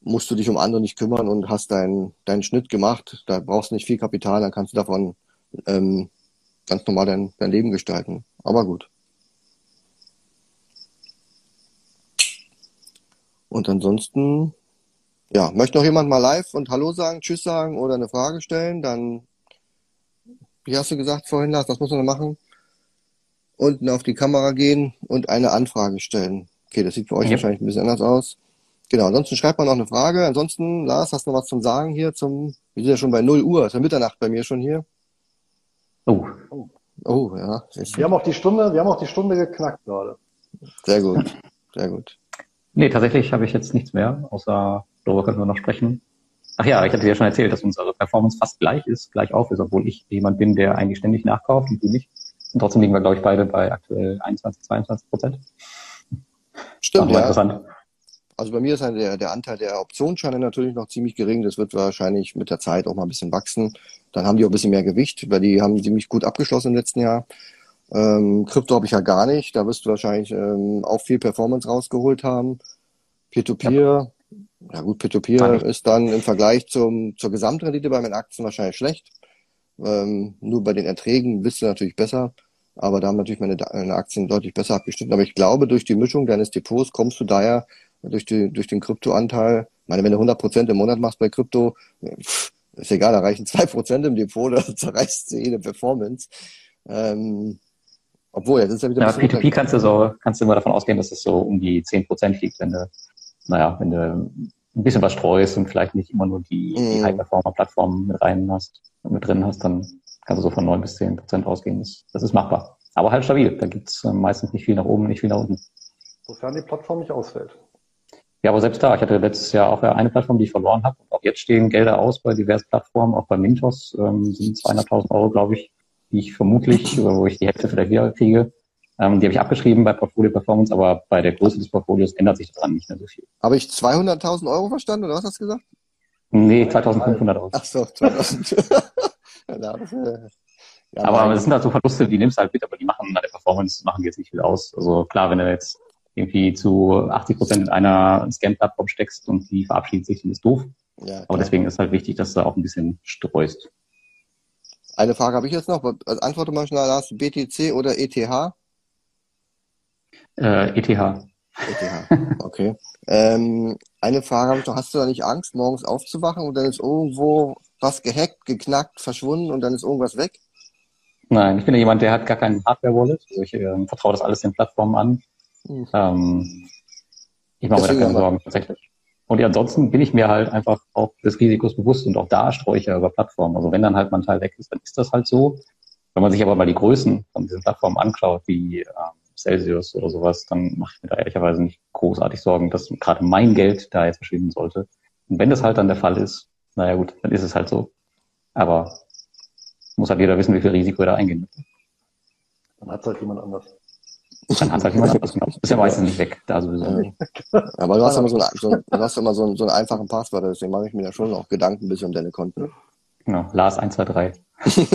musst du dich um andere nicht kümmern und hast deinen deinen Schnitt gemacht. Da brauchst du nicht viel Kapital, dann kannst du davon ähm, ganz normal dein, dein Leben gestalten. Aber gut. Und ansonsten, ja, möchte noch jemand mal live und Hallo sagen, Tschüss sagen oder eine Frage stellen, dann, wie hast du gesagt vorhin, Lars, was muss man machen? Unten auf die Kamera gehen und eine Anfrage stellen. Okay, das sieht für euch ja. wahrscheinlich ein bisschen anders aus. Genau, ansonsten schreibt man noch eine Frage. Ansonsten, Lars, hast du noch was zum Sagen hier zum, wir sind ja schon bei 0 Uhr, ist ja Mitternacht bei mir schon hier. Oh. Oh, ja. Wir haben auch die Stunde, wir haben auch die Stunde geknackt gerade. Sehr gut, sehr gut. Nee, tatsächlich habe ich jetzt nichts mehr, außer darüber können wir noch sprechen. Ach ja, ich hatte dir ja schon erzählt, dass unsere Performance fast gleich ist, gleich auf ist, obwohl ich jemand bin, der eigentlich ständig nachkauft und du nicht. Und trotzdem liegen wir, glaube ich, beide bei aktuell 21, 22 Prozent. Stimmt, ja. Interessant. Also bei mir ist halt der, der Anteil der Optionsscheine natürlich noch ziemlich gering. Das wird wahrscheinlich mit der Zeit auch mal ein bisschen wachsen. Dann haben die auch ein bisschen mehr Gewicht, weil die haben ziemlich gut abgeschlossen im letzten Jahr. Ähm, Krypto habe ich ja gar nicht. Da wirst du wahrscheinlich ähm, auch viel Performance rausgeholt haben. Peer-to-Peer, ja. ja gut, Peer-to-Peer ist dann im Vergleich zum, zur Gesamtrendite bei meinen Aktien wahrscheinlich schlecht. Ähm, nur bei den Erträgen bist du natürlich besser. Aber da haben natürlich meine, meine Aktien deutlich besser abgeschnitten. Aber ich glaube, durch die Mischung deines Depots kommst du daher durch, die, durch den Kryptoanteil. Ich meine, wenn du 100 Prozent im Monat machst bei Krypto, ist egal, da reichen zwei Prozent im Depot, *laughs* da zerreißt jede Performance. Ähm, obwohl, jetzt ist ja wieder. Ja, P2P kannst du so, kannst du immer davon ausgehen, dass es so um die 10 Prozent liegt, wenn du, naja, wenn du ein bisschen was streust und vielleicht nicht immer nur die, mm. die mhm. High-Performer-Plattformen mit rein hast, mit drin hast, dann kannst du so von 9 bis 10 Prozent ausgehen. Das, das ist machbar. Aber halt stabil. Da gibt's äh, meistens nicht viel nach oben, nicht viel nach unten. Sofern die Plattform nicht ausfällt. Ja, aber selbst da, ich hatte letztes Jahr auch eine Plattform, die ich verloren habe. Auch jetzt stehen Gelder aus bei diversen Plattformen, auch bei Mintos ähm, sind 200.000 Euro, glaube ich, die ich vermutlich, wo ich die Hälfte vielleicht wieder kriege. Ähm, die habe ich abgeschrieben bei Portfolio Performance, aber bei der Größe des Portfolios ändert sich daran nicht mehr so viel. Habe ich 200.000 Euro verstanden oder was hast du gesagt? Nee, 2.500 Euro. Ach so, 2000. *laughs* ja, das, äh, ja, aber es sind halt so Verluste, die nimmst du halt mit, aber die machen bei der Performance machen jetzt nicht viel aus. Also klar, wenn du jetzt irgendwie zu 80 Prozent in einer Scan-Plattform steckst und die verabschiedet sich, dann ist doof. Ja, Aber deswegen ist halt wichtig, dass du auch ein bisschen streust. Eine Frage habe ich jetzt noch. Also antworte mal schnell, Lars. BTC oder ETH? Äh, ETH. ETH, *laughs* okay. ähm, eine Frage habe ich noch. Hast du da nicht Angst, morgens aufzuwachen und dann ist irgendwo was gehackt, geknackt, verschwunden und dann ist irgendwas weg? Nein, ich bin ja jemand, der hat gar keinen Hardware-Wallet. Also ich äh, vertraue das alles den Plattformen an. Mhm. Ähm, ich mache mir da keine Sorgen, tatsächlich. Und ansonsten bin ich mir halt einfach auch des Risikos bewusst und auch da streue ich ja über Plattformen. Also wenn dann halt mein Teil weg ist, dann ist das halt so. Wenn man sich aber mal die Größen von diesen Plattformen anschaut, wie ähm, Celsius oder sowas, dann mache ich mir da ehrlicherweise nicht großartig Sorgen, dass gerade mein Geld da jetzt verschwinden sollte. Und wenn das halt dann der Fall ist, naja gut, dann ist es halt so. Aber muss halt jeder wissen, wie viel Risiko er da eingehen muss. Dann hat es halt jemand anders. Dann hat halt jemand anders, genau. Ist ja meistens nicht weg, da sowieso. Ja. Aber du hast immer so, eine, so, du hast immer so, einen, so einen einfachen Passwort, deswegen mache ich mir ja schon auch Gedanken bis um deine Konten. Genau, Lars 123. *laughs*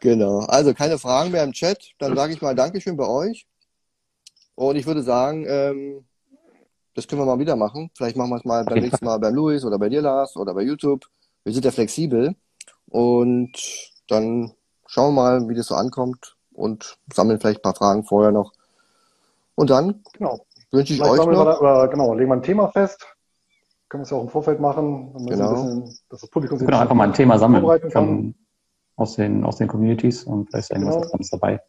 genau. Also keine Fragen mehr im Chat. Dann sage ich mal Dankeschön bei euch. Und ich würde sagen, ähm, das können wir mal wieder machen. Vielleicht machen wir es mal beim *laughs* nächsten Mal beim Luis oder bei dir, Lars, oder bei YouTube. Wir sind ja flexibel. Und dann schauen wir mal, wie das so ankommt und sammeln vielleicht ein paar Fragen vorher noch. Und dann genau. wünsche ich vielleicht euch noch... Wir, genau, legen wir ein Thema fest. Können wir es ja auch im Vorfeld machen. Genau. Bisschen, dass das Publikum sich genau, einfach mal ein Thema sammeln kann. Aus den, aus den Communities und vielleicht ist irgendwas genau. Dabei.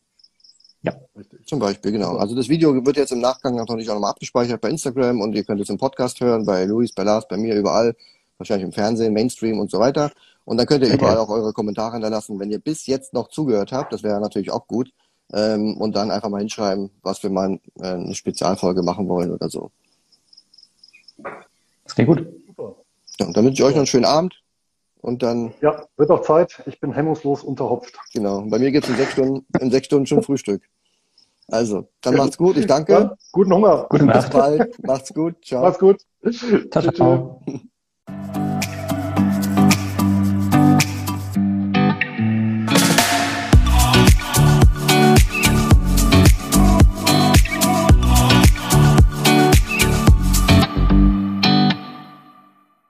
Ja. Richtig. Zum Beispiel, genau. Also das Video wird jetzt im Nachgang natürlich auch nochmal abgespeichert bei Instagram und ihr könnt es im Podcast hören, bei Luis, bei Lars, bei mir, überall, wahrscheinlich im Fernsehen, Mainstream und so weiter. Und dann könnt ihr okay. überall auch eure Kommentare hinterlassen, wenn ihr bis jetzt noch zugehört habt, das wäre natürlich auch gut. Ähm, und dann einfach mal hinschreiben, was wir mal äh, eine Spezialfolge machen wollen oder so. Das klingt gut. Super. Ja, und dann wünsche ich euch noch einen schönen Abend. Und dann. Ja, wird auch Zeit. Ich bin hemmungslos unterhopft. Genau. Bei mir geht es in sechs Stunden, in sechs Stunden schon Frühstück. Also, dann macht's gut. Ich danke. Ja, guten Hunger. Guten Bis bald. Macht's gut. Ciao. Macht's gut. Ciao, ciao.